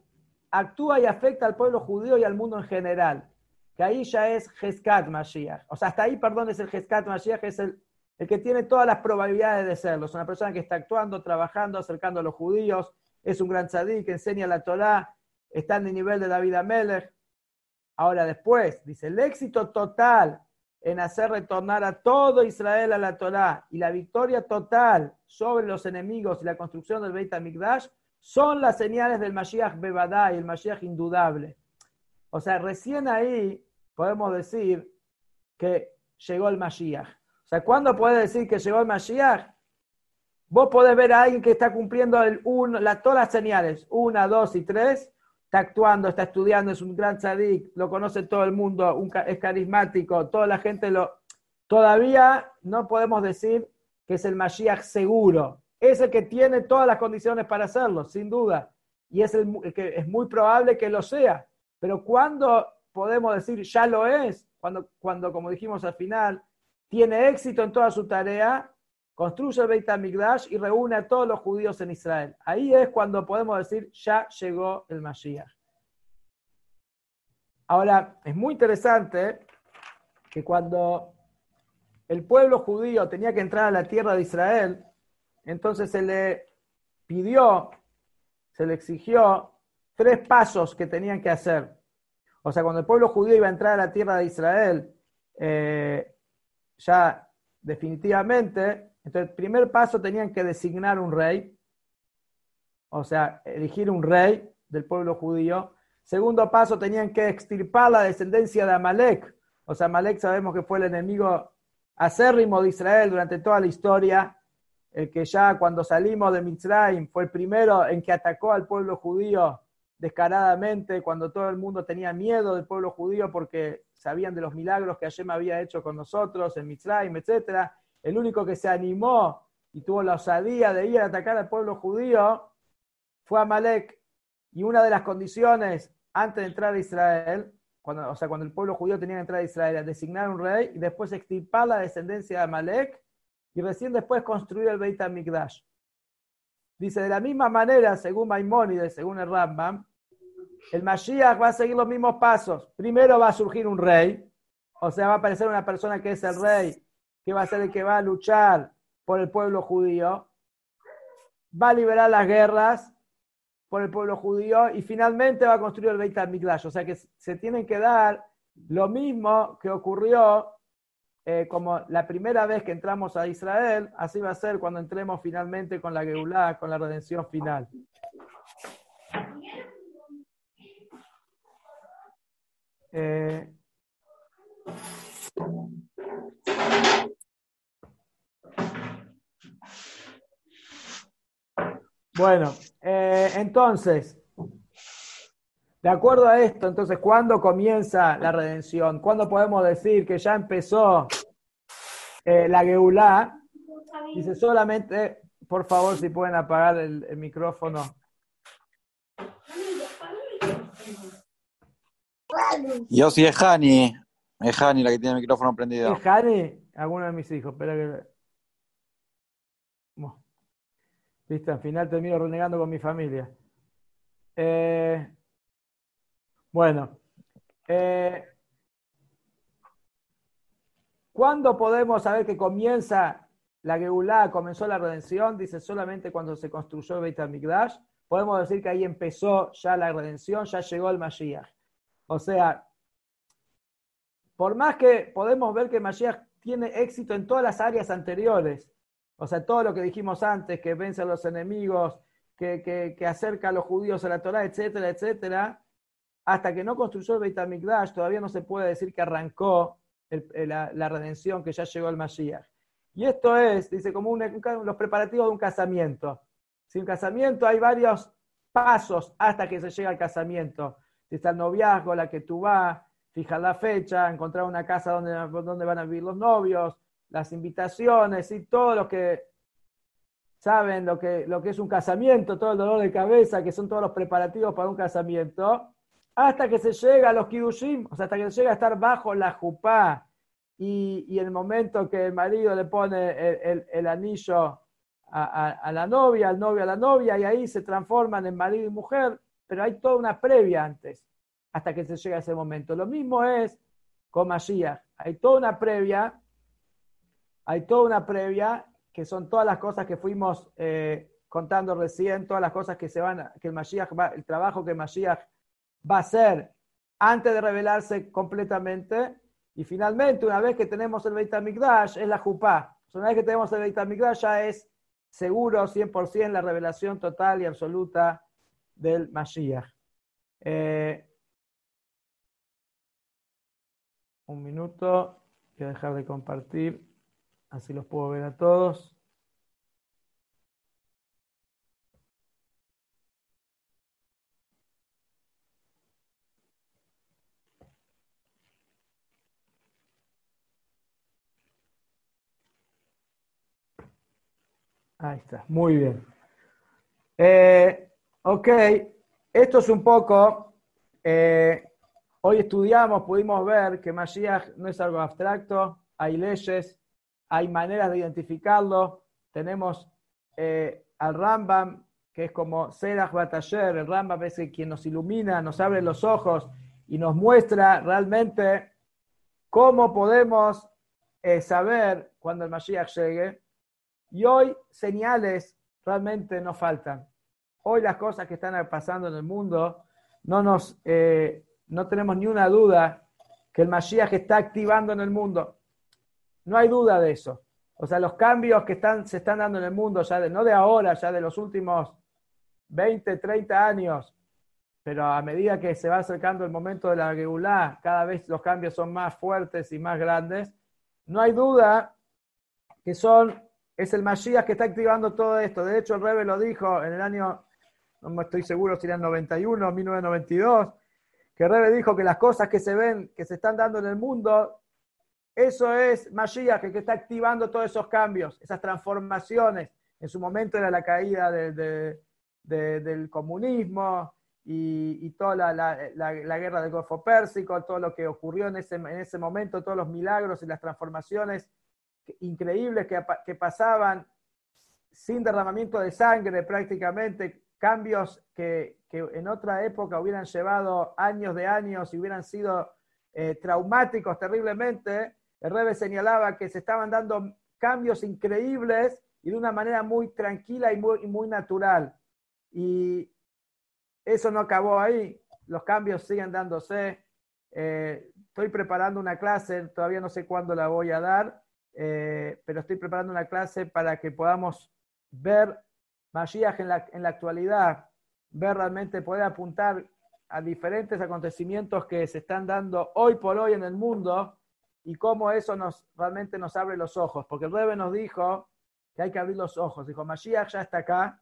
actúa y afecta al pueblo judío y al mundo en general. Que ahí ya es Hezkat Mashiach. O sea, hasta ahí, perdón, es el Hezkat Mashiach, es el el que tiene todas las probabilidades de serlo. Es una persona que está actuando, trabajando, acercando a los judíos, es un gran tzadí que enseña la Torá, está en el nivel de David Amelech. Ahora después, dice, el éxito total en hacer retornar a todo Israel a la Torá y la victoria total sobre los enemigos y la construcción del Beit HaMikdash son las señales del Mashiach Bebadá y el Mashiach indudable. O sea, recién ahí podemos decir que llegó el Mashiach. O sea, ¿cuándo puede decir que llegó el Mashiach? Vos podés ver a alguien que está cumpliendo el todas las señales, una, dos y tres, está actuando, está estudiando, es un gran tzadik, lo conoce todo el mundo, es carismático, toda la gente lo... Todavía no podemos decir que es el Mashiach seguro. Es el que tiene todas las condiciones para hacerlo, sin duda. Y es el, que es muy probable que lo sea. Pero ¿cuándo podemos decir ya lo es? Cuando, cuando como dijimos al final, tiene éxito en toda su tarea, construye el Beit HaMikdash y reúne a todos los judíos en Israel. Ahí es cuando podemos decir, ya llegó el Mashiach. Ahora, es muy interesante que cuando el pueblo judío tenía que entrar a la tierra de Israel, entonces se le pidió, se le exigió tres pasos que tenían que hacer. O sea, cuando el pueblo judío iba a entrar a la tierra de Israel, eh, ya definitivamente, entonces el primer paso tenían que designar un rey, o sea, elegir un rey del pueblo judío. Segundo paso, tenían que extirpar la descendencia de Amalek. O sea, Amalek sabemos que fue el enemigo acérrimo de Israel durante toda la historia, el que ya cuando salimos de Mitzrayim fue el primero en que atacó al pueblo judío descaradamente, cuando todo el mundo tenía miedo del pueblo judío porque sabían de los milagros que Hashem había hecho con nosotros en Mitzrayim, etc. El único que se animó y tuvo la osadía de ir a atacar al pueblo judío fue Amalek. Y una de las condiciones antes de entrar a Israel, cuando, o sea, cuando el pueblo judío tenía que entrar a Israel, a designar un rey y después extirpar la descendencia de Amalek y recién después construir el Beit HaMikdash. Dice, de la misma manera, según Maimónides, según el Rambam, el Mashiach va a seguir los mismos pasos. Primero va a surgir un rey, o sea, va a aparecer una persona que es el rey, que va a ser el que va a luchar por el pueblo judío, va a liberar las guerras por el pueblo judío y finalmente va a construir el Beit HaMikdash. O sea que se tienen que dar lo mismo que ocurrió eh, como la primera vez que entramos a Israel, así va a ser cuando entremos finalmente con la Geulah, con la redención final. Eh, bueno, eh, entonces, de acuerdo a esto, entonces, ¿cuándo comienza la redención? ¿Cuándo podemos decir que ya empezó eh, la Geulá? Dice solamente, por favor, si pueden apagar el, micrófono. Yo sí es Hani, es Hani la que tiene el micrófono prendido. ¿Es Hani? Alguno de mis hijos, espera que... Viste, al final termino renegando con mi familia. Eh, bueno, eh, ¿cuándo podemos saber que comienza la Geulá, comenzó la redención? Dice solamente cuando se construyó el Beit HaMikdash. Podemos decir que ahí empezó ya la redención, ya llegó el Mashiach. O sea, por más que podemos ver que Mashiach tiene éxito en todas las áreas anteriores, o sea, todo lo que dijimos antes, que vence a los enemigos, que, que, que acerca a los judíos a la Torah, etcétera, etcétera, hasta que no construyó el Beit HaMikdash, todavía no se puede decir que arrancó la, redención, que ya llegó el Mashiach. Y esto es, dice, como los preparativos de un casamiento. Sin casamiento hay varios pasos hasta que se llega al casamiento. Está el noviazgo, la que tú vas, fijar la fecha, encontrar una casa donde, donde van a vivir los novios, las invitaciones y todo lo que saben lo que, lo que es un casamiento, todo el dolor de cabeza, que son todos los preparativos para un casamiento hasta que se llega a los kiddushim, o sea, hasta que se llega a estar bajo la jupá y, y el momento que el marido le pone el, anillo a, la novia, al novio a la novia, y ahí se transforman en marido y mujer, pero hay toda una previa antes, hasta que se llega a ese momento. Lo mismo es con Mashiach, hay toda una previa, hay toda una previa, que son todas las cosas que fuimos eh, contando recién, todas las cosas que se van, que el Mashiach va, el trabajo que Mashiach va a ser antes de revelarse completamente. Y finalmente, una vez que tenemos el Beit HaMikdash, es la Jupá. Una vez que tenemos el Beit HaMikdash, ya es seguro 100% la revelación total y absoluta del Mashiach. Eh, un minuto, voy a dejar de compartir, así los puedo ver a todos. Ahí está, muy bien. Eh, ok, esto es un poco, eh, hoy estudiamos, pudimos ver que Mashiach no es algo abstracto, hay leyes, hay maneras de identificarlo, tenemos eh, al Rambam, que es como Serach Bataller, el Rambam es quien nos ilumina, nos abre los ojos y nos muestra realmente cómo podemos saber cuando el Mashiach llegue. Y hoy señales realmente no faltan. Hoy las cosas que están pasando en el mundo, no, nos, eh, no tenemos ni una duda que el Mashiach está activando en el mundo. No hay duda de eso. O sea, los cambios que están, se están dando en el mundo, ya de, no de ahora, ya de los últimos 20, 30 años, pero a medida que se va acercando el momento de la Geulá, cada vez los cambios son más fuertes y más grandes. No hay duda que son es el Mashiach que está activando todo esto. De hecho, el Rebe lo dijo en el año, no me estoy seguro si era el 91 o 1992, que el Rebe dijo que las cosas que se ven, que se están dando en el mundo, eso es Mashiach que está activando todos esos cambios, esas transformaciones. En su momento era la caída del comunismo y, toda la, guerra del Golfo Pérsico, todo lo que ocurrió en ese, en ese momento, todos los milagros y las transformaciones increíbles que, pasaban sin derramamiento de sangre prácticamente, cambios que, que, en otra época hubieran llevado años de años y hubieran sido eh, traumáticos terriblemente, el Rebe señalaba que se estaban dando cambios increíbles y de una manera muy tranquila y muy, muy natural. Y eso no acabó ahí, los cambios siguen dándose. Eh, estoy preparando una clase, todavía no sé cuándo la voy a dar, eh, pero estoy preparando una clase para que podamos ver Mashiach en la, actualidad, ver realmente, poder apuntar a diferentes acontecimientos que se están dando hoy por hoy en el mundo y cómo eso nos realmente nos abre los ojos. Porque el Rebe nos dijo que hay que abrir los ojos. Dijo, Mashiach ya está acá,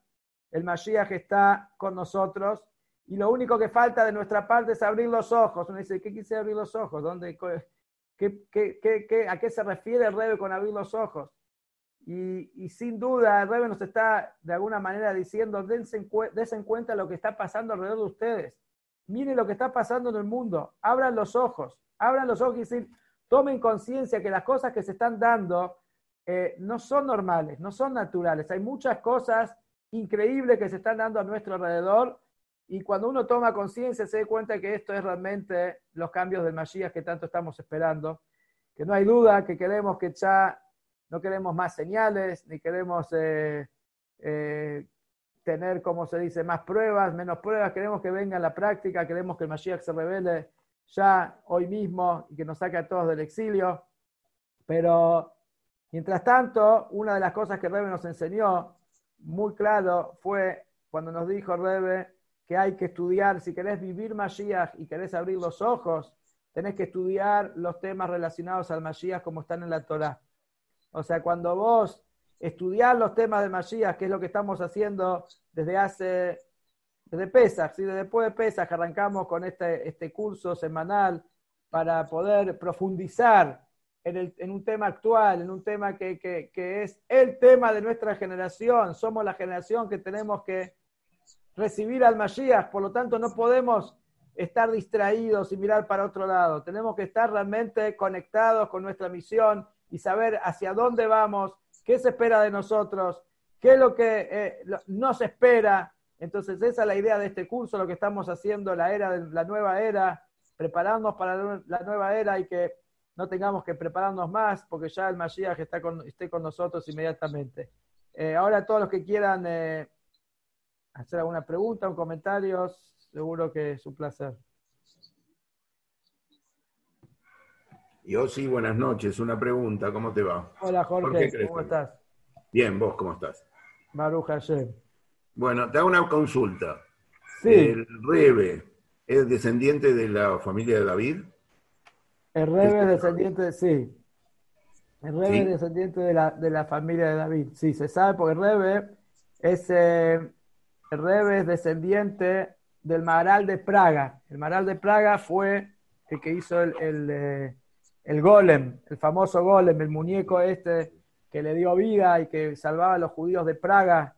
el Mashiach está con nosotros y lo único que falta de nuestra parte es abrir los ojos. Uno dice, ¿qué quise abrir los ojos? ¿Dónde, qué, qué, qué, ¿A qué se refiere el Rebe con abrir los ojos? Y, sin duda, el Rebe nos está de alguna manera diciendo, dense en, cuenta lo que está pasando alrededor de ustedes. Miren lo que está pasando en el mundo. Abran los ojos. Abran los ojos y decir, tomen conciencia que las cosas que se están dando eh, no son normales, no son naturales. Hay muchas cosas increíbles que se están dando a nuestro alrededor y cuando uno toma conciencia se da cuenta que esto es realmente los cambios del Mashiach que tanto estamos esperando. Que no hay duda que queremos que ya no queremos más señales, ni queremos eh, eh, tener, como se dice, más pruebas, menos pruebas. Queremos que venga la práctica, queremos que el Mashiach se revele ya hoy mismo y que nos saque a todos del exilio. Pero, mientras tanto, una de las cosas que Rebe nos enseñó muy claro fue cuando nos dijo Rebe que hay que estudiar, si querés vivir Mashiach y querés abrir los ojos, tenés que estudiar los temas relacionados al Mashiach como están en la Torah. O sea, cuando vos estudiás los temas de Mashiach, que es lo que estamos haciendo desde hace, desde Pesach, ¿sí? después de Pesach arrancamos con este, este curso semanal para poder profundizar en, el, en, un tema actual, en un tema que, que, que, es el tema de nuestra generación. Somos la generación que tenemos que recibir al Mashiach, por lo tanto no podemos estar distraídos y mirar para otro lado. Tenemos que estar realmente conectados con nuestra misión y saber hacia dónde vamos, qué se espera de nosotros, qué es lo que eh, nos espera. Entonces, esa es la idea de este curso, lo que estamos haciendo, la era la nueva era, prepararnos para la nueva era y que no tengamos que prepararnos más, porque ya el Mashiach está con, esté con nosotros inmediatamente. Eh, ahora, todos los que quieran eh, hacer alguna pregunta o comentarios, seguro que es un placer. Yo sí, buenas noches. Una pregunta, ¿cómo te va? Hola Jorge, ¿cómo estás? Bien, ¿vos cómo estás? Maruja Hashem. Bueno, te hago una consulta. Sí. ¿El Rebe es descendiente de la familia de David? El Rebe es descendiente, de, sí. El Rebe es descendiente de la, de la, familia de David. Sí, se sabe porque el Rebe es, eh, Rebe es descendiente del Maral de Praga. El Maral de Praga fue el que hizo el, eh, el golem, el famoso golem, el muñeco este que le dio vida y que salvaba a los judíos de Praga,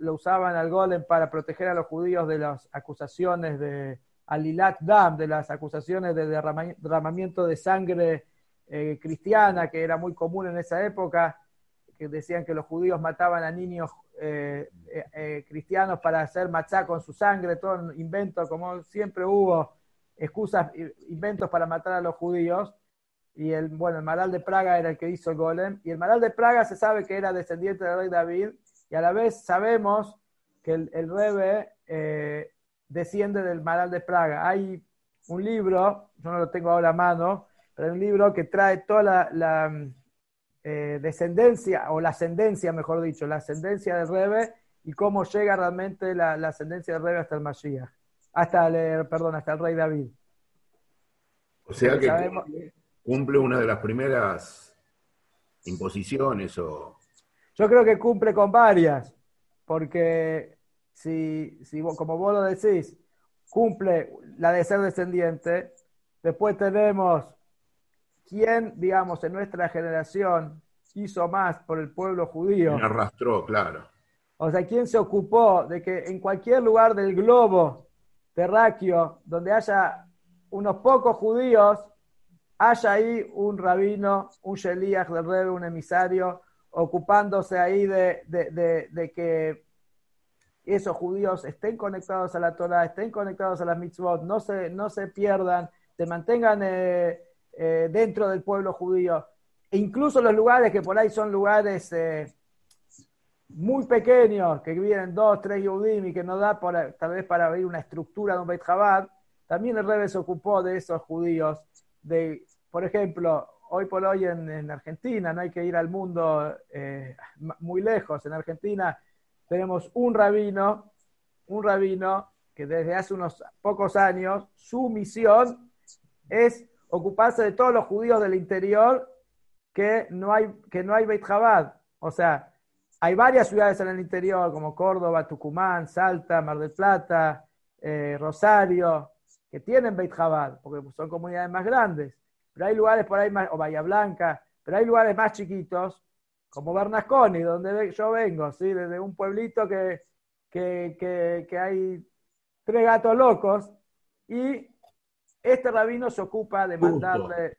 lo usaban al golem para proteger a los judíos de las acusaciones de Alilat Dam, de las acusaciones de derramamiento de sangre eh, cristiana, que era muy común en esa época, que decían que los judíos mataban a niños eh, eh, cristianos para hacer machá con su sangre, todo un invento, como siempre hubo excusas, inventos para matar a los judíos. Y el, bueno, el Maral de Praga era el que hizo el golem, y el Maral de Praga se sabe que era descendiente del rey David, y a la vez sabemos que el, Rebe eh, desciende del Maral de Praga. Hay un libro, yo no lo tengo ahora a mano, pero hay un libro que trae toda la, eh, descendencia, o la ascendencia, mejor dicho, la ascendencia del Rebe y cómo llega realmente la, ascendencia del Rebe hasta el Mashiach, hasta el, perdón, hasta el rey David. O sea que cumple una de las primeras imposiciones o... Yo creo que cumple con varias, porque si, si como vos lo decís, cumple la de ser descendiente, después tenemos quién, digamos, en nuestra generación hizo más por el pueblo judío. Me arrastró, claro. O sea, quién se ocupó de que en cualquier lugar del globo terráqueo, donde haya unos pocos judíos, haya ahí un rabino, un sheliach del un emisario, ocupándose ahí de, de, que esos judíos estén conectados a la Torah, estén conectados a las mitzvot, no se, no se pierdan, se mantengan eh, eh, dentro del pueblo judío. E incluso los lugares que por ahí son lugares eh, muy pequeños, que viven dos, tres Yudim y que no da tal vez para ver una estructura de un Beit Chabad, también el Rebbe se ocupó de esos judíos. De, por ejemplo, hoy por hoy en, Argentina, no hay que ir al mundo eh, muy lejos. En Argentina tenemos un rabino, un rabino que desde hace unos pocos años su misión es ocuparse de todos los judíos del interior que no hay, que no hay Beit Chabad. O sea, hay varias ciudades en el interior, como Córdoba, Tucumán, Salta, Mar del Plata, eh, Rosario, que tienen Beit Jabal, porque son comunidades más grandes. Pero hay lugares por ahí más, o Bahía Blanca, pero hay lugares más chiquitos, como Bernasconi, donde yo vengo, ¿sí? desde un pueblito que, que, que hay tres gatos locos, y este rabino se ocupa de mandarle,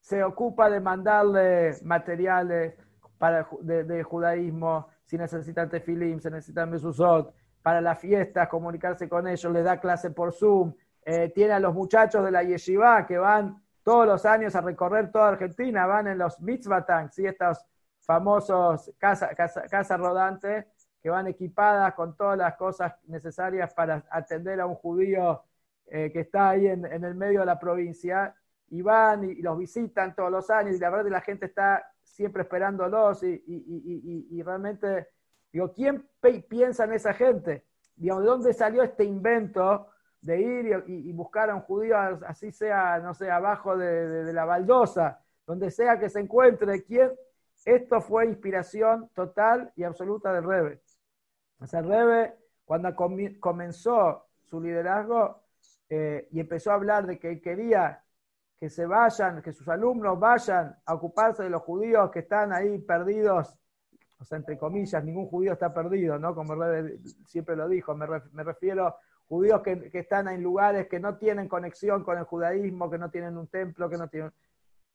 se ocupa de mandarle materiales, para de, judaísmo, si necesitan tefilim, si necesitan mesuzot, para las fiestas, comunicarse con ellos, les da clase por Zoom, eh, tiene a los muchachos de la yeshiva que van todos los años a recorrer toda Argentina, van en los mitzvah tanks, ¿sí? estos famosos casas casa, rodantes que van equipadas con todas las cosas necesarias para atender a un judío eh, que está ahí en, el medio de la provincia, y van y, los visitan todos los años, y la verdad que la gente está siempre esperándolos y, y, realmente, digo, ¿quién piensa en esa gente? Digamos, ¿de dónde salió este invento de ir y, buscar a un judío, así sea, no sé, abajo de, la baldosa, donde sea que se encuentre? ¿Quién? Esto fue inspiración total y absoluta del Rebe. O sea, Rebe, cuando comenzó su liderazgo eh, y empezó a hablar de que él quería que se vayan, que sus alumnos vayan a ocuparse de los judíos que están ahí perdidos, o sea, entre comillas, ningún judío está perdido, ¿no? Como siempre lo dijo, me, refiero a judíos que, están en lugares que no tienen conexión con el judaísmo, que no tienen un templo, que no tienen...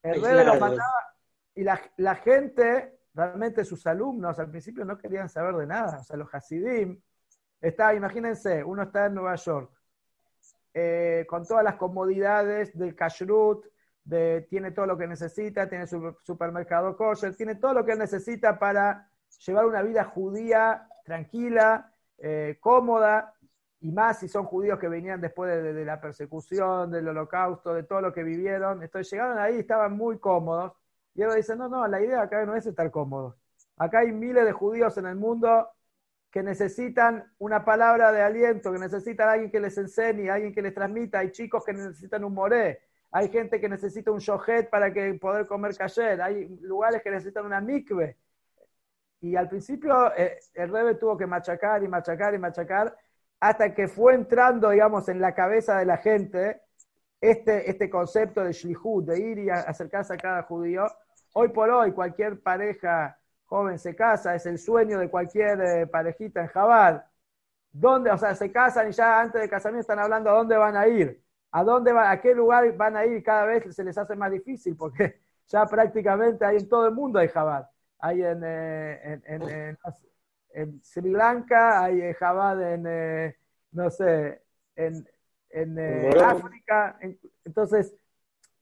El rey los mandaba y la, gente, realmente sus alumnos al principio no querían saber de nada, o sea, los Hasidim, está, imagínense, uno está en Nueva York, eh, con todas las comodidades del kashrut, de, tiene todo lo que necesita, tiene su supermercado kosher, tiene todo lo que necesita para llevar una vida judía tranquila, eh, cómoda, y más si son judíos que venían después de, la persecución, del holocausto, de todo lo que vivieron. Entonces llegaron ahí, estaban muy cómodos. Y ellos dicen, no, no, la idea acá no es estar cómodos. Acá hay miles de judíos en el mundo que necesitan una palabra de aliento, que necesitan alguien que les enseñe, alguien que les transmita. Hay chicos que necesitan un moré, hay gente que necesita un shohet para que poder comer kasher, hay lugares que necesitan una mikve. Y al principio eh, el Rebe tuvo que machacar y machacar y machacar hasta que fue entrando, digamos, en la cabeza de la gente este, este concepto de shlihut, de ir y acercarse a cada judío. Hoy por hoy, cualquier pareja joven se casa, es el sueño de cualquier eh, parejita en Jabal. ¿Dónde? O sea, se casan y ya antes de casamiento están hablando a dónde van a ir, a dónde va, a qué lugar van a ir, cada vez se les hace más difícil porque ya prácticamente hay en todo el mundo hay Jabal. Hay en, eh, en, Sri Lanka, hay Jabal en, eh, no sé, en, África. entonces,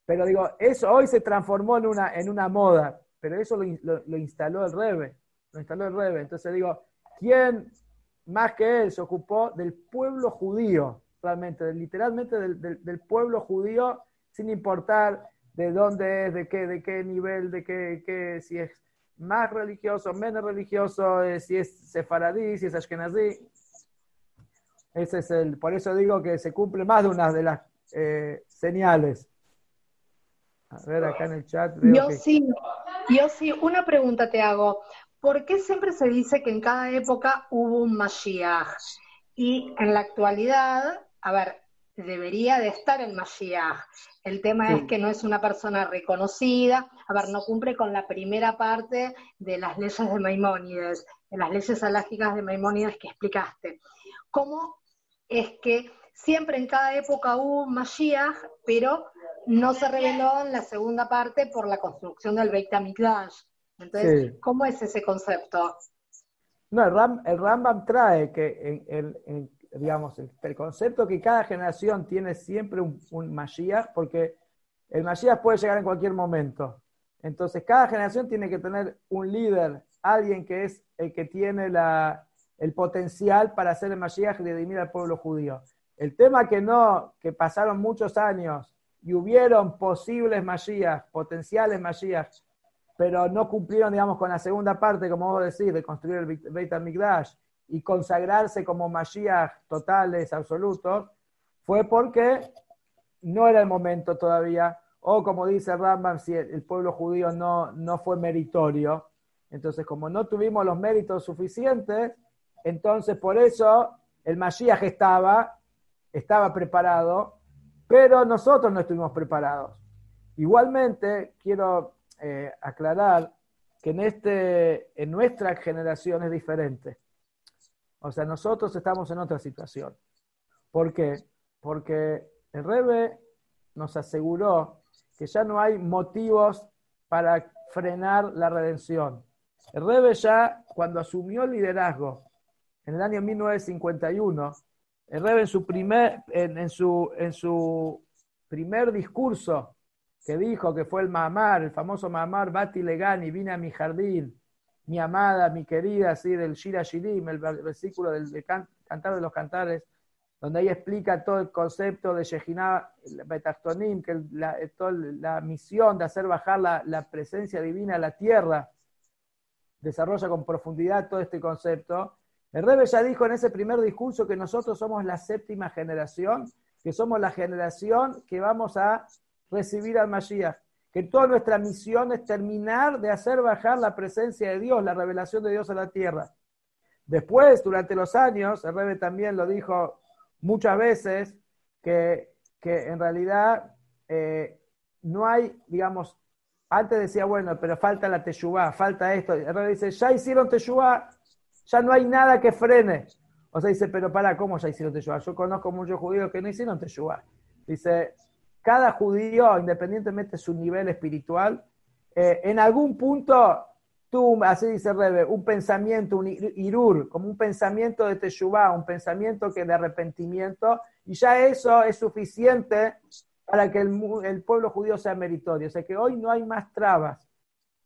pero digo, eso hoy se transformó en una, en una moda pero eso lo, instaló el Rebe, lo instaló el Rebe. Entonces digo, ¿quién más que él se ocupó del pueblo judío, realmente, literalmente del, pueblo judío, sin importar de dónde es, de qué, de qué nivel, de qué, si es más religioso, menos religioso, eh, si es sefaradí, si es ashkenazí. Ese es el, por eso digo que se cumple más de una de las eh, señales. A ver, acá en el chat. Yo sí, yo sí, una pregunta te hago. ¿Por qué siempre se dice que en cada época hubo un Mashiach? Y en la actualidad, a ver, debería de estar el Mashiach. El tema es que no es una persona reconocida, a ver, no cumple con la primera parte de las leyes de Maimónides, de las leyes alágicas de Maimónides que explicaste. ¿Cómo es que siempre en cada época hubo un Mashiach, pero no se reveló en la segunda parte por la construcción del Beit HaMikdash. Entonces, ¿cómo es ese concepto? No, el, Rambam trae que en, digamos, el, concepto que cada generación tiene siempre un, un Mashiach, porque el Mashiach puede llegar en cualquier momento. Entonces, cada generación tiene que tener un líder, alguien que es el que tiene la, el potencial para hacer el Mashiach y redimir al pueblo judío. El tema que no, que pasaron muchos años y hubieron posibles Mashiach, potenciales Mashiach, pero no cumplieron, digamos, con la segunda parte, como vos decís, de construir el Beit HaMikdash y consagrarse como Mashiach totales, absolutos, fue porque no era el momento todavía, o como dice Rambam, si el, pueblo judío no, no fue meritorio. Entonces, como no tuvimos los méritos suficientes, entonces por eso el Mashiach estaba, estaba preparado, pero nosotros no estuvimos preparados. Igualmente, quiero eh, aclarar que en, este, en nuestra generación es diferente. O sea, nosotros estamos en otra situación. ¿Por qué? Porque el Rebe nos aseguró que ya no hay motivos para frenar la redención. El Rebe ya, cuando asumió el liderazgo en el año 1951, el Rebe en su primer, en, su, en su primer discurso que dijo que fue el Mamar, el famoso Mamar Bati Legani, vine a mi jardín, mi amada, mi querida, así del Shira Shirim, el versículo del, Cantar de los Cantares, donde ahí explica todo el concepto de Shekinah Betachtonim, que la, toda la misión de hacer bajar la, la, presencia divina a la tierra, desarrolla con profundidad todo este concepto. El Rebbe ya dijo en ese primer discurso que nosotros somos la séptima generación, que somos la generación que vamos a recibir al Mashiach. Que toda nuestra misión es terminar de hacer bajar la presencia de Dios, la revelación de Dios a la tierra. Después, durante los años, el Rebbe también lo dijo muchas veces, que, en realidad eh, no hay, digamos, antes decía, bueno, pero falta la teshuvá, falta esto. El Rebbe dice, ya hicieron teshuvá, ya no hay nada que frene. O sea, dice, pero para, ¿cómo ya hicieron teshuvá? Yo conozco muchos judíos que no hicieron teshuvá. Dice, cada judío, independientemente de su nivel espiritual, eh, en algún punto tú, así dice Rebe, un pensamiento, un irur, como un pensamiento de teshuvah, un pensamiento que de arrepentimiento, y ya eso es suficiente para que el, el, pueblo judío sea meritorio. O sea que hoy no hay más trabas.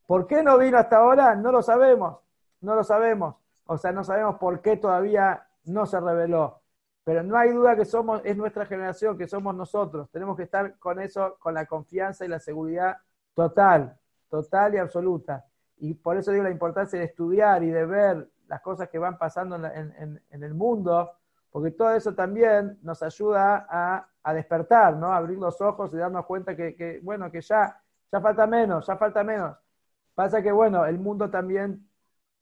¿Por qué no vino hasta ahora? No lo sabemos, no lo sabemos. O sea, no sabemos por qué todavía no se reveló. Pero no hay duda que somos, es nuestra generación, que somos nosotros. Tenemos que estar con eso, con la confianza y la seguridad total, total y absoluta. Y por eso digo la importancia de estudiar y de ver las cosas que van pasando en, el mundo, porque todo eso también nos ayuda a, despertar, ¿no? Abrir los ojos y darnos cuenta que, bueno, que ya, ya falta menos, ya falta menos. Pasa que, bueno, el mundo también,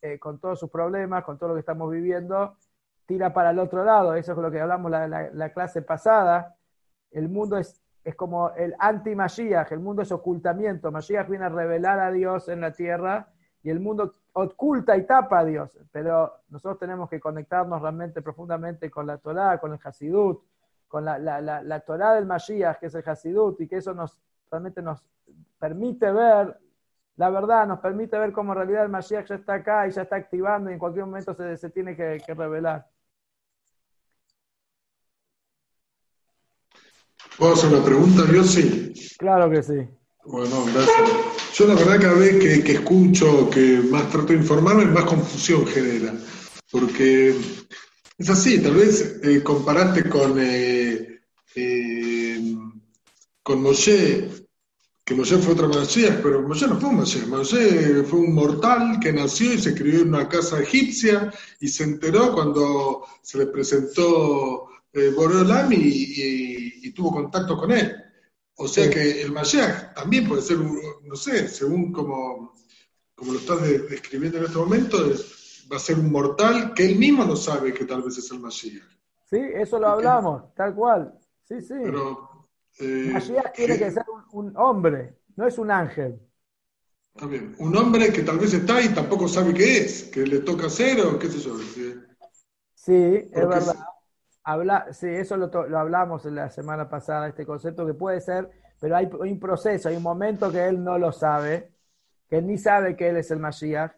eh, con todos sus problemas, con todo lo que estamos viviendo, tira para el otro lado, eso es lo que hablamos la, la, clase pasada, el mundo es, es como el anti-Mashiach, el mundo es ocultamiento, Mashiach viene a revelar a Dios en la tierra y el mundo oculta y tapa a Dios, pero nosotros tenemos que conectarnos realmente profundamente con la Torah, con el Hasidut, con la, la, la, Torah del Mashiach, que es el Hasidut, y que eso nos realmente nos permite ver la verdad, nos permite ver cómo en realidad el Mashiach ya está acá y ya está activando y en cualquier momento se, se tiene que, que revelar. ¿Puedo hacer una pregunta, yo sí? Claro que sí. Bueno, gracias. Yo la verdad cada vez que, que escucho, que más trato de informarme, más confusión genera. Porque es así, tal vez eh, comparaste con, eh, eh, con Moshe, que Moshe fue otra Mashiach, pero Moshe no fue un Mashiach, Moshe fue un mortal que nació y se crió en una casa egipcia y se enteró cuando se le presentó eh, Boreolam y, tuvo contacto con él. O sea que el Mashiach también puede ser, no sé, según como, como lo estás describiendo en este momento, va a ser un mortal que él mismo no sabe que tal vez es el Mashiach. Sí, eso lo hablamos, tal cual. Sí, sí. Pero, eh, Mashiach tiene que ser un, hombre, no es un ángel. Está bien. Un hombre que tal vez está y tampoco sabe qué es, que le toca hacer o qué sé yo. Sí, es verdad. habla, sí, eso lo, lo hablamos en la semana pasada, este concepto que puede ser, pero hay un proceso, hay un momento que él no lo sabe, que ni sabe que él es el Mashiach.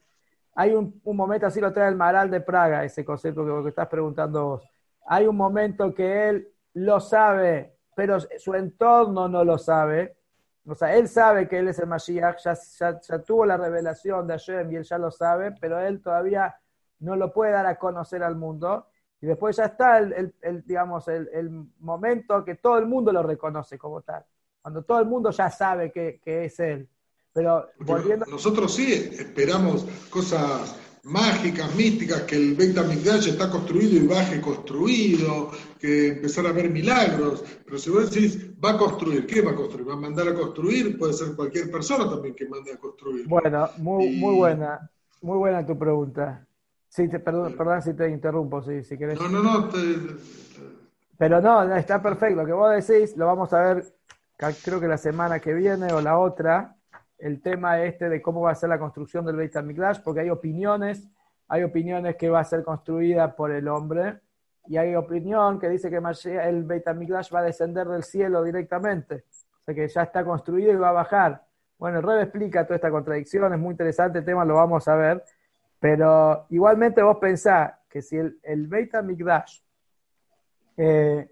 Hay un, momento, así lo trae el Maral de Praga, ese concepto que, que estás preguntando vos. Hay un momento que él lo sabe, pero su entorno no lo sabe. O sea, él sabe que él es el Mashiach, ya, ya, tuvo la revelación de Hashem y él ya lo sabe, pero él todavía no lo puede dar a conocer al mundo. Y después ya está el, el, digamos, el, el, momento que todo el mundo lo reconoce como tal. Cuando todo el mundo ya sabe que, que es él. Pero volviendo... Nosotros sí esperamos cosas mágicas, místicas, que el Beit HaMikdash está construido y baje construido, que empezar a ver milagros. Pero si vos decís, va a construir, ¿qué va a construir? ¿Va a mandar a construir? Puede ser cualquier persona también que mande a construir. Bueno, muy, muy buena, muy buena tu pregunta. Sí, te, perdón, perdón si te interrumpo, si, si querés. No, no, no. Pero no, está perfecto. Lo que vos decís lo vamos a ver, creo que la semana que viene o la otra el tema este de cómo va a ser la construcción del Beit HaMikdash, porque hay opiniones, hay opiniones que va a ser construida por el hombre, y hay opinión que dice que el Beit HaMikdash va a descender del cielo directamente, o sea que ya está construido y va a bajar. Bueno, el Rebe explica toda esta contradicción, es muy interesante el tema, lo vamos a ver, pero igualmente vos pensás que si el, el Beit eh,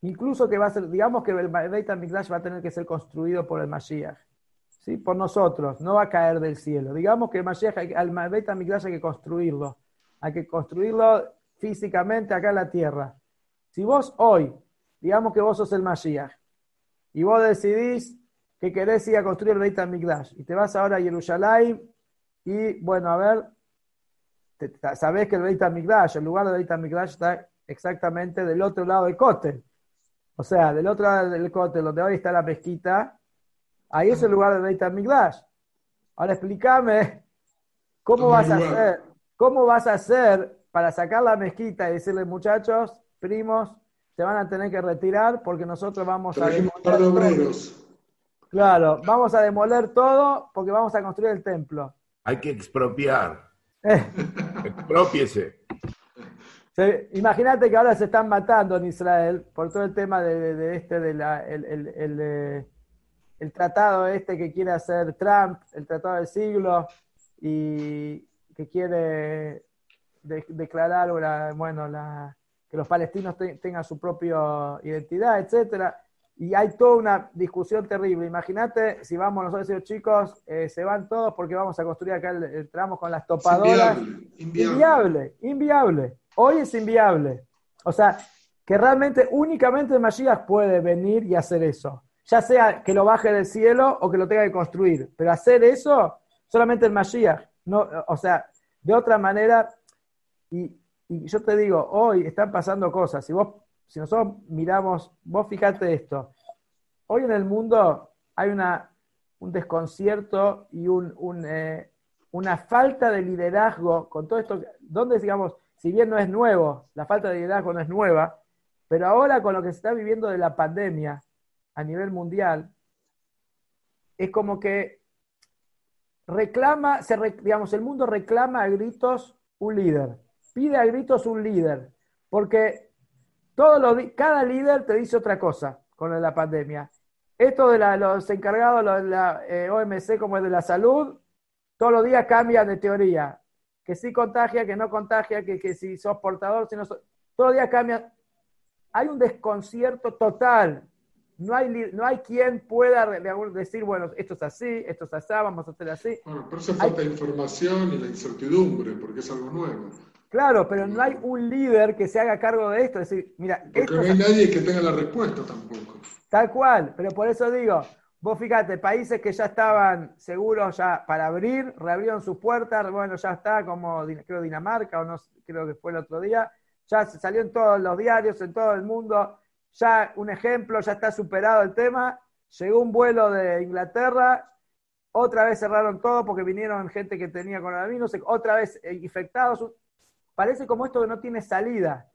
incluso que va a ser, digamos que el Beit HaMikdash va a tener que ser construido por el Mashiach, por nosotros, no va a caer del cielo. Digamos que el Mashiach, al Beit HaMikdash hay que construirlo, hay que construirlo físicamente acá en la tierra. Si vos hoy, digamos que vos sos el Mashiach, y vos decidís que querés ir a construir el Beit HaMikdash, y te vas ahora a Jerusalén, y bueno, a ver, sabés que el Beit HaMikdash, el lugar del Beit HaMikdash está exactamente del otro lado del cótel. O sea, del otro lado del cótel, donde hoy está la mezquita, Ahí es el lugar de Beit HaMikdash. Ahora explícame cómo vas a hacer, cómo vas a hacer para sacar la mezquita y decirle, muchachos, primos, se van a tener que retirar porque nosotros vamos a demoler Claro, vamos a demoler todo porque vamos a construir el templo. Hay que expropiar. Eh. Expropiese. Imagínate que ahora se están matando en Israel por todo el tema de, este, de la, el, el, el tratado este que quiere hacer Trump, el tratado del siglo, y que quiere declarar bueno, la, que los palestinos tengan su propia identidad, etcétera. Y hay toda una discusión terrible. Imagínate si vamos nosotros los chicos, eh, se van todos porque vamos a construir acá el, tramo con las topadoras. Inviable, inviable, Hoy es inviable. O sea, que realmente únicamente el Mashiach puede venir y hacer eso ya sea que lo baje del cielo o que lo tenga que construir. Pero hacer eso, solamente el Mashiach. No, o sea, de otra manera, y, yo te digo, hoy están pasando cosas. Si, vos, si nosotros miramos, vos fíjate esto. Hoy en el mundo hay una, un desconcierto y un, eh, una falta de liderazgo con todo esto. Donde, digamos, si bien no es nuevo, la falta de liderazgo no es nueva, pero ahora con lo que se está viviendo de la pandemia, a nivel mundial, es como que reclama, se, digamos, el mundo reclama a gritos un líder, pide a gritos un líder, porque todo lo, cada líder te dice otra cosa con la pandemia. Esto de los encargados de la eh, OMC como es de la salud, todos los días cambian de teoría. Que sí contagia, que no contagia, que, que si sos portador, si no sos... Todos los días cambian. Hay un desconcierto total no hay, no hay quien pueda decir, bueno, esto es así, esto es así, vamos a hacer así. Bueno, pero eso falta información y la incertidumbre, porque es algo nuevo. Claro, pero no hay un líder que se haga cargo de esto, decir, mira, porque no hay nadie que tenga la respuesta tampoco. Tal cual, pero por eso digo, vos fíjate, países que ya estaban seguros ya para abrir, reabrieron sus puertas, bueno, ya está, como creo Dinamarca, o no creo que fue el otro día, ya salió en todos los diarios, en todo el mundo, ya un ejemplo, ya está superado el tema. Llegó un vuelo de Inglaterra, otra vez cerraron todo porque vinieron gente que tenía coronavirus, otra vez eh, infectados. Parece como esto que no tiene salida.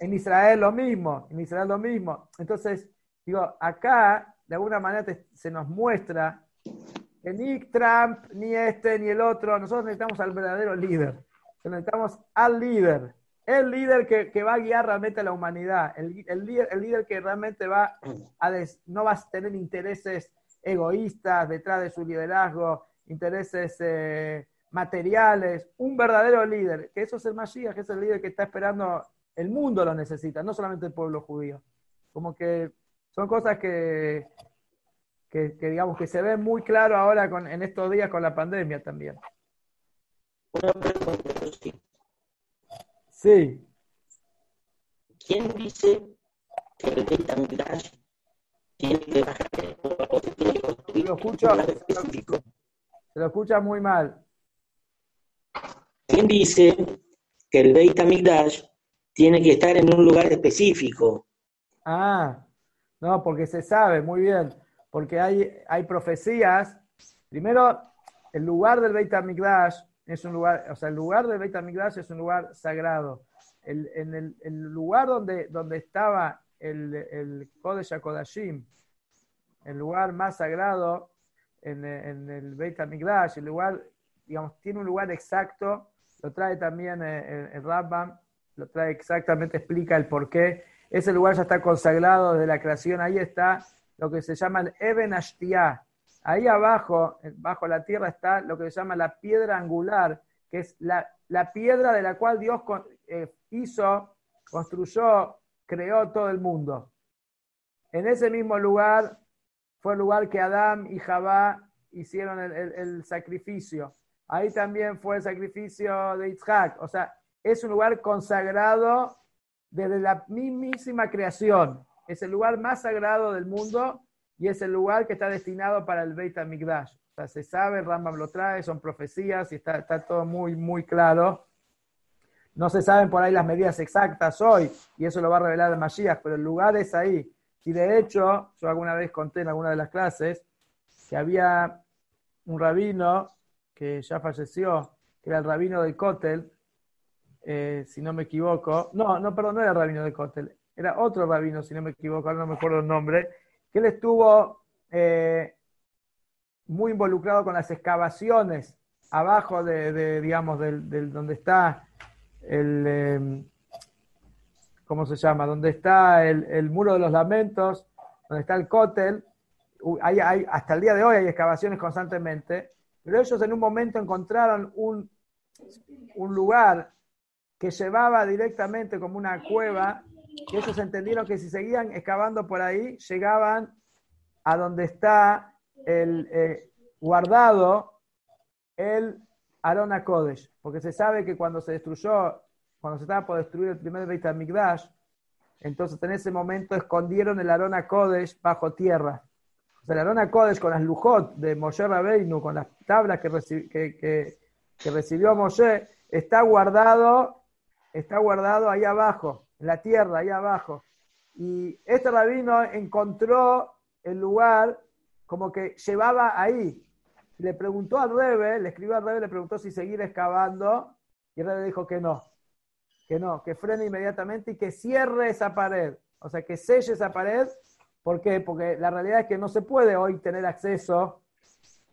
En Israel lo mismo, en Israel lo mismo. Entonces, digo, acá de alguna manera se nos muestra que ni Trump, ni este, ni el otro, nosotros necesitamos al verdadero líder. Necesitamos al líder. El líder que, va a guiar realmente a la humanidad, el, líder, que realmente va a no va a tener intereses egoístas detrás de su liderazgo, intereses eh, materiales, un verdadero líder, que eso es el Mashiach, que es el líder que está esperando, el mundo lo necesita, no solamente el pueblo judío. Como que son cosas que, que, digamos que se ven muy claro ahora en estos días con la pandemia también. Sí. ¿Quién dice que el Beit HaMikdash tiene que bajar se lo escucha, se lo escucha muy mal. ¿Quién dice que el Beit HaMikdash tiene que estar en un lugar específico? Ah, no, porque se sabe, muy bien, porque hay, hay profecías. Primero, el lugar del Beit HaMikdash es un lugar, o sea, el lugar del Beit HaMikdash es un lugar sagrado. El, en el, el, lugar donde, donde estaba el, el Kodesh HaKodashim, el lugar más sagrado en, en el Beit HaMikdash, el lugar, digamos, tiene un lugar exacto, lo trae también eh, el, el lo trae exactamente, explica el por qué. Ese lugar ya está consagrado desde la creación, ahí está lo que se llama el Eben Ashtiah, Ahí abajo, bajo la tierra, está lo que se llama la piedra angular, que es la, piedra de la cual Dios eh, hizo, construyó, creó todo el mundo. En ese mismo lugar fue el lugar que Adán y Jabá hicieron el, sacrificio. Ahí también fue el sacrificio de Isaac. O sea, es un lugar consagrado desde la mismísima creación. Es el lugar más sagrado del mundo y es el lugar que está destinado para el Beit HaMikdash. O sea, se sabe, Rambam lo trae, son profecías y está, está todo muy, muy claro. No se saben por ahí las medidas exactas hoy, y eso lo va a revelar el Mashiach, pero el lugar es ahí. Y de hecho, yo alguna vez conté en alguna de las clases que había un rabino que ya falleció, que era el rabino del Kotel, eh, si no me equivoco. No, no, perdón, no era el rabino del Kotel, era otro rabino, si no me equivoco, no me acuerdo el nombre, que él estuvo eh, muy involucrado con las excavaciones abajo de, digamos, del, donde está el, em, ¿cómo se llama? Donde está el, muro de los lamentos, donde está el cótel. Hay, hasta el día de hoy hay excavaciones constantemente, pero ellos en un momento encontraron un, un lugar que llevaba directamente como una cueva ellos entendieron que si seguían excavando por ahí, llegaban a donde está el eh, guardado el Arona Kodesh, porque se sabe que cuando se destruyó, cuando se estaba por destruir el primer Beit HaMikdash, entonces en ese momento escondieron el Arona Kodesh bajo tierra. O sea, el Arona Kodesh con las lujot de Moshe Rabbeinu, con las tablas que, que, que recibió Moshe, está guardado, está guardado ahí abajo la tierra, ahí abajo. Y este rabino encontró el lugar como que llevaba ahí. Le preguntó al Rebe, le escribió al Rebe, le preguntó si seguir excavando, y Rebe dijo que no, que no, que frene inmediatamente y que cierre esa pared, o sea, que selle esa pared. ¿Por qué? Porque la realidad es que no se puede hoy tener acceso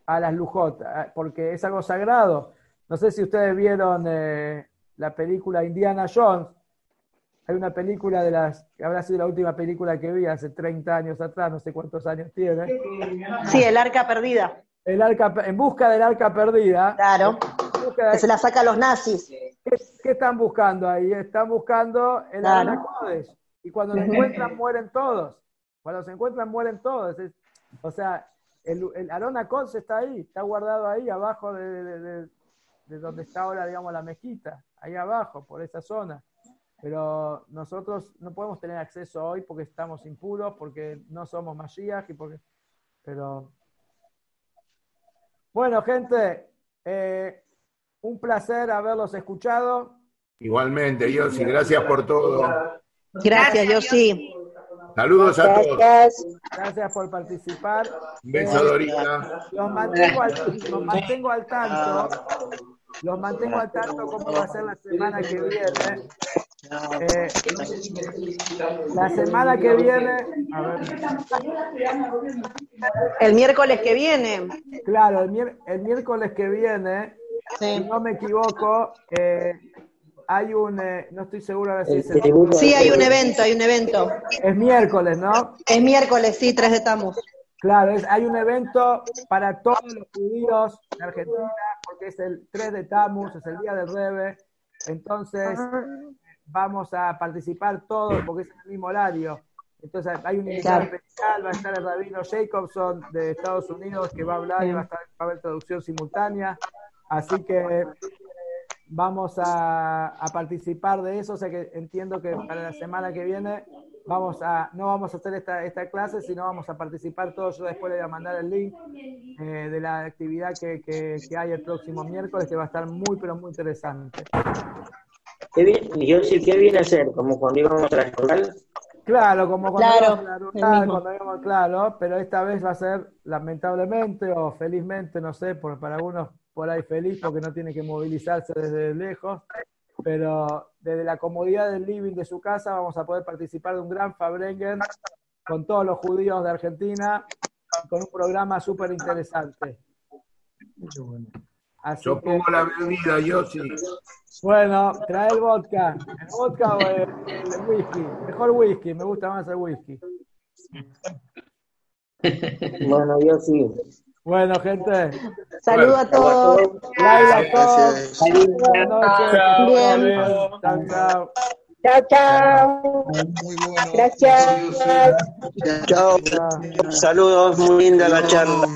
a las lujotas, porque es algo sagrado. No sé si ustedes vieron eh, la película Indiana Jones, hay una película de las, que habrá sido la última película que vi hace 30 años atrás, no sé cuántos años tiene. Sí, el arca perdida. El arca, en busca del arca perdida. Claro. Que se la saca a los nazis. ¿Qué, están buscando ahí? Están buscando el claro. Y cuando se encuentran, mueren todos. Cuando se encuentran, mueren todos. o sea, el, el Arona está ahí, está guardado ahí, abajo de, de donde está ahora, digamos, la mezquita. Ahí abajo, por esa zona. Pero nosotros no podemos tener acceso hoy porque estamos impuros, porque no somos Mashiach y porque... Pero... Bueno, gente, eh, un placer haberlos escuchado. Igualmente, Yossi, gracias por todo. Gracias, Yossi. Saludos a todos. Gracias por participar. Un beso, Dorita. Los mantengo, los mantengo al tanto. Los mantengo al tanto cómo va a ser la semana que viene. Eh, la semana que viene, el miércoles que viene. Claro, el, miércoles que viene, si no me equivoco, eh, hay un, eh, no estoy seguro ahora si El es el- Sí, hay un evento, hay un evento. es miércoles, ¿no? Es miércoles, sí, 3 de Tamus. Claro, es- hay un evento para todos los judíos de Argentina, porque es el 3 de Tammuz, es el día del Rebe. Entonces, vamos a participar todos, porque es el mismo horario. Entonces, hay un invitado Claro. especial, va a estar el rabino Jacobson de Estados Unidos, que va a hablar y va a, estar- va a haber traducción simultánea. Así que vamos a, a participar de eso, o sea que entiendo que para la semana que viene vamos a, no vamos a hacer esta, esta clase, sino vamos a participar todos. Yo después le voy a mandar el link eh, de la actividad que, que- que hay el próximo miércoles, que va a estar muy, pero muy interesante. ¿Qué bien, yo sí, ¿qué viene a hacer? Como cuando íbamos a la escuela. Claro, como cuando Claro, íbamos a la rural, cuando íbamos, claro, pero esta vez va a ser lamentablemente o felizmente, no sé, por, para algunos por ahí feliz porque no tiene que movilizarse desde lejos, pero desde la comodidad del living de su casa vamos a poder participar de un gran Fabrengen con todos los judíos de Argentina, con un programa súper interesante. Así Yo que, pongo la bebida, yo sí. bueno, trae el vodka. ¿El vodka o el, el whisky? Mejor whisky, me gusta más el whisky. Bueno, yo sí. Bueno, gente. Saludo a todos. Todos. Gracias. Buenas noches. Chao. Chao, chao. Muy bueno. Gracias. Saludos, Chao. Saludos, muy linda la charla.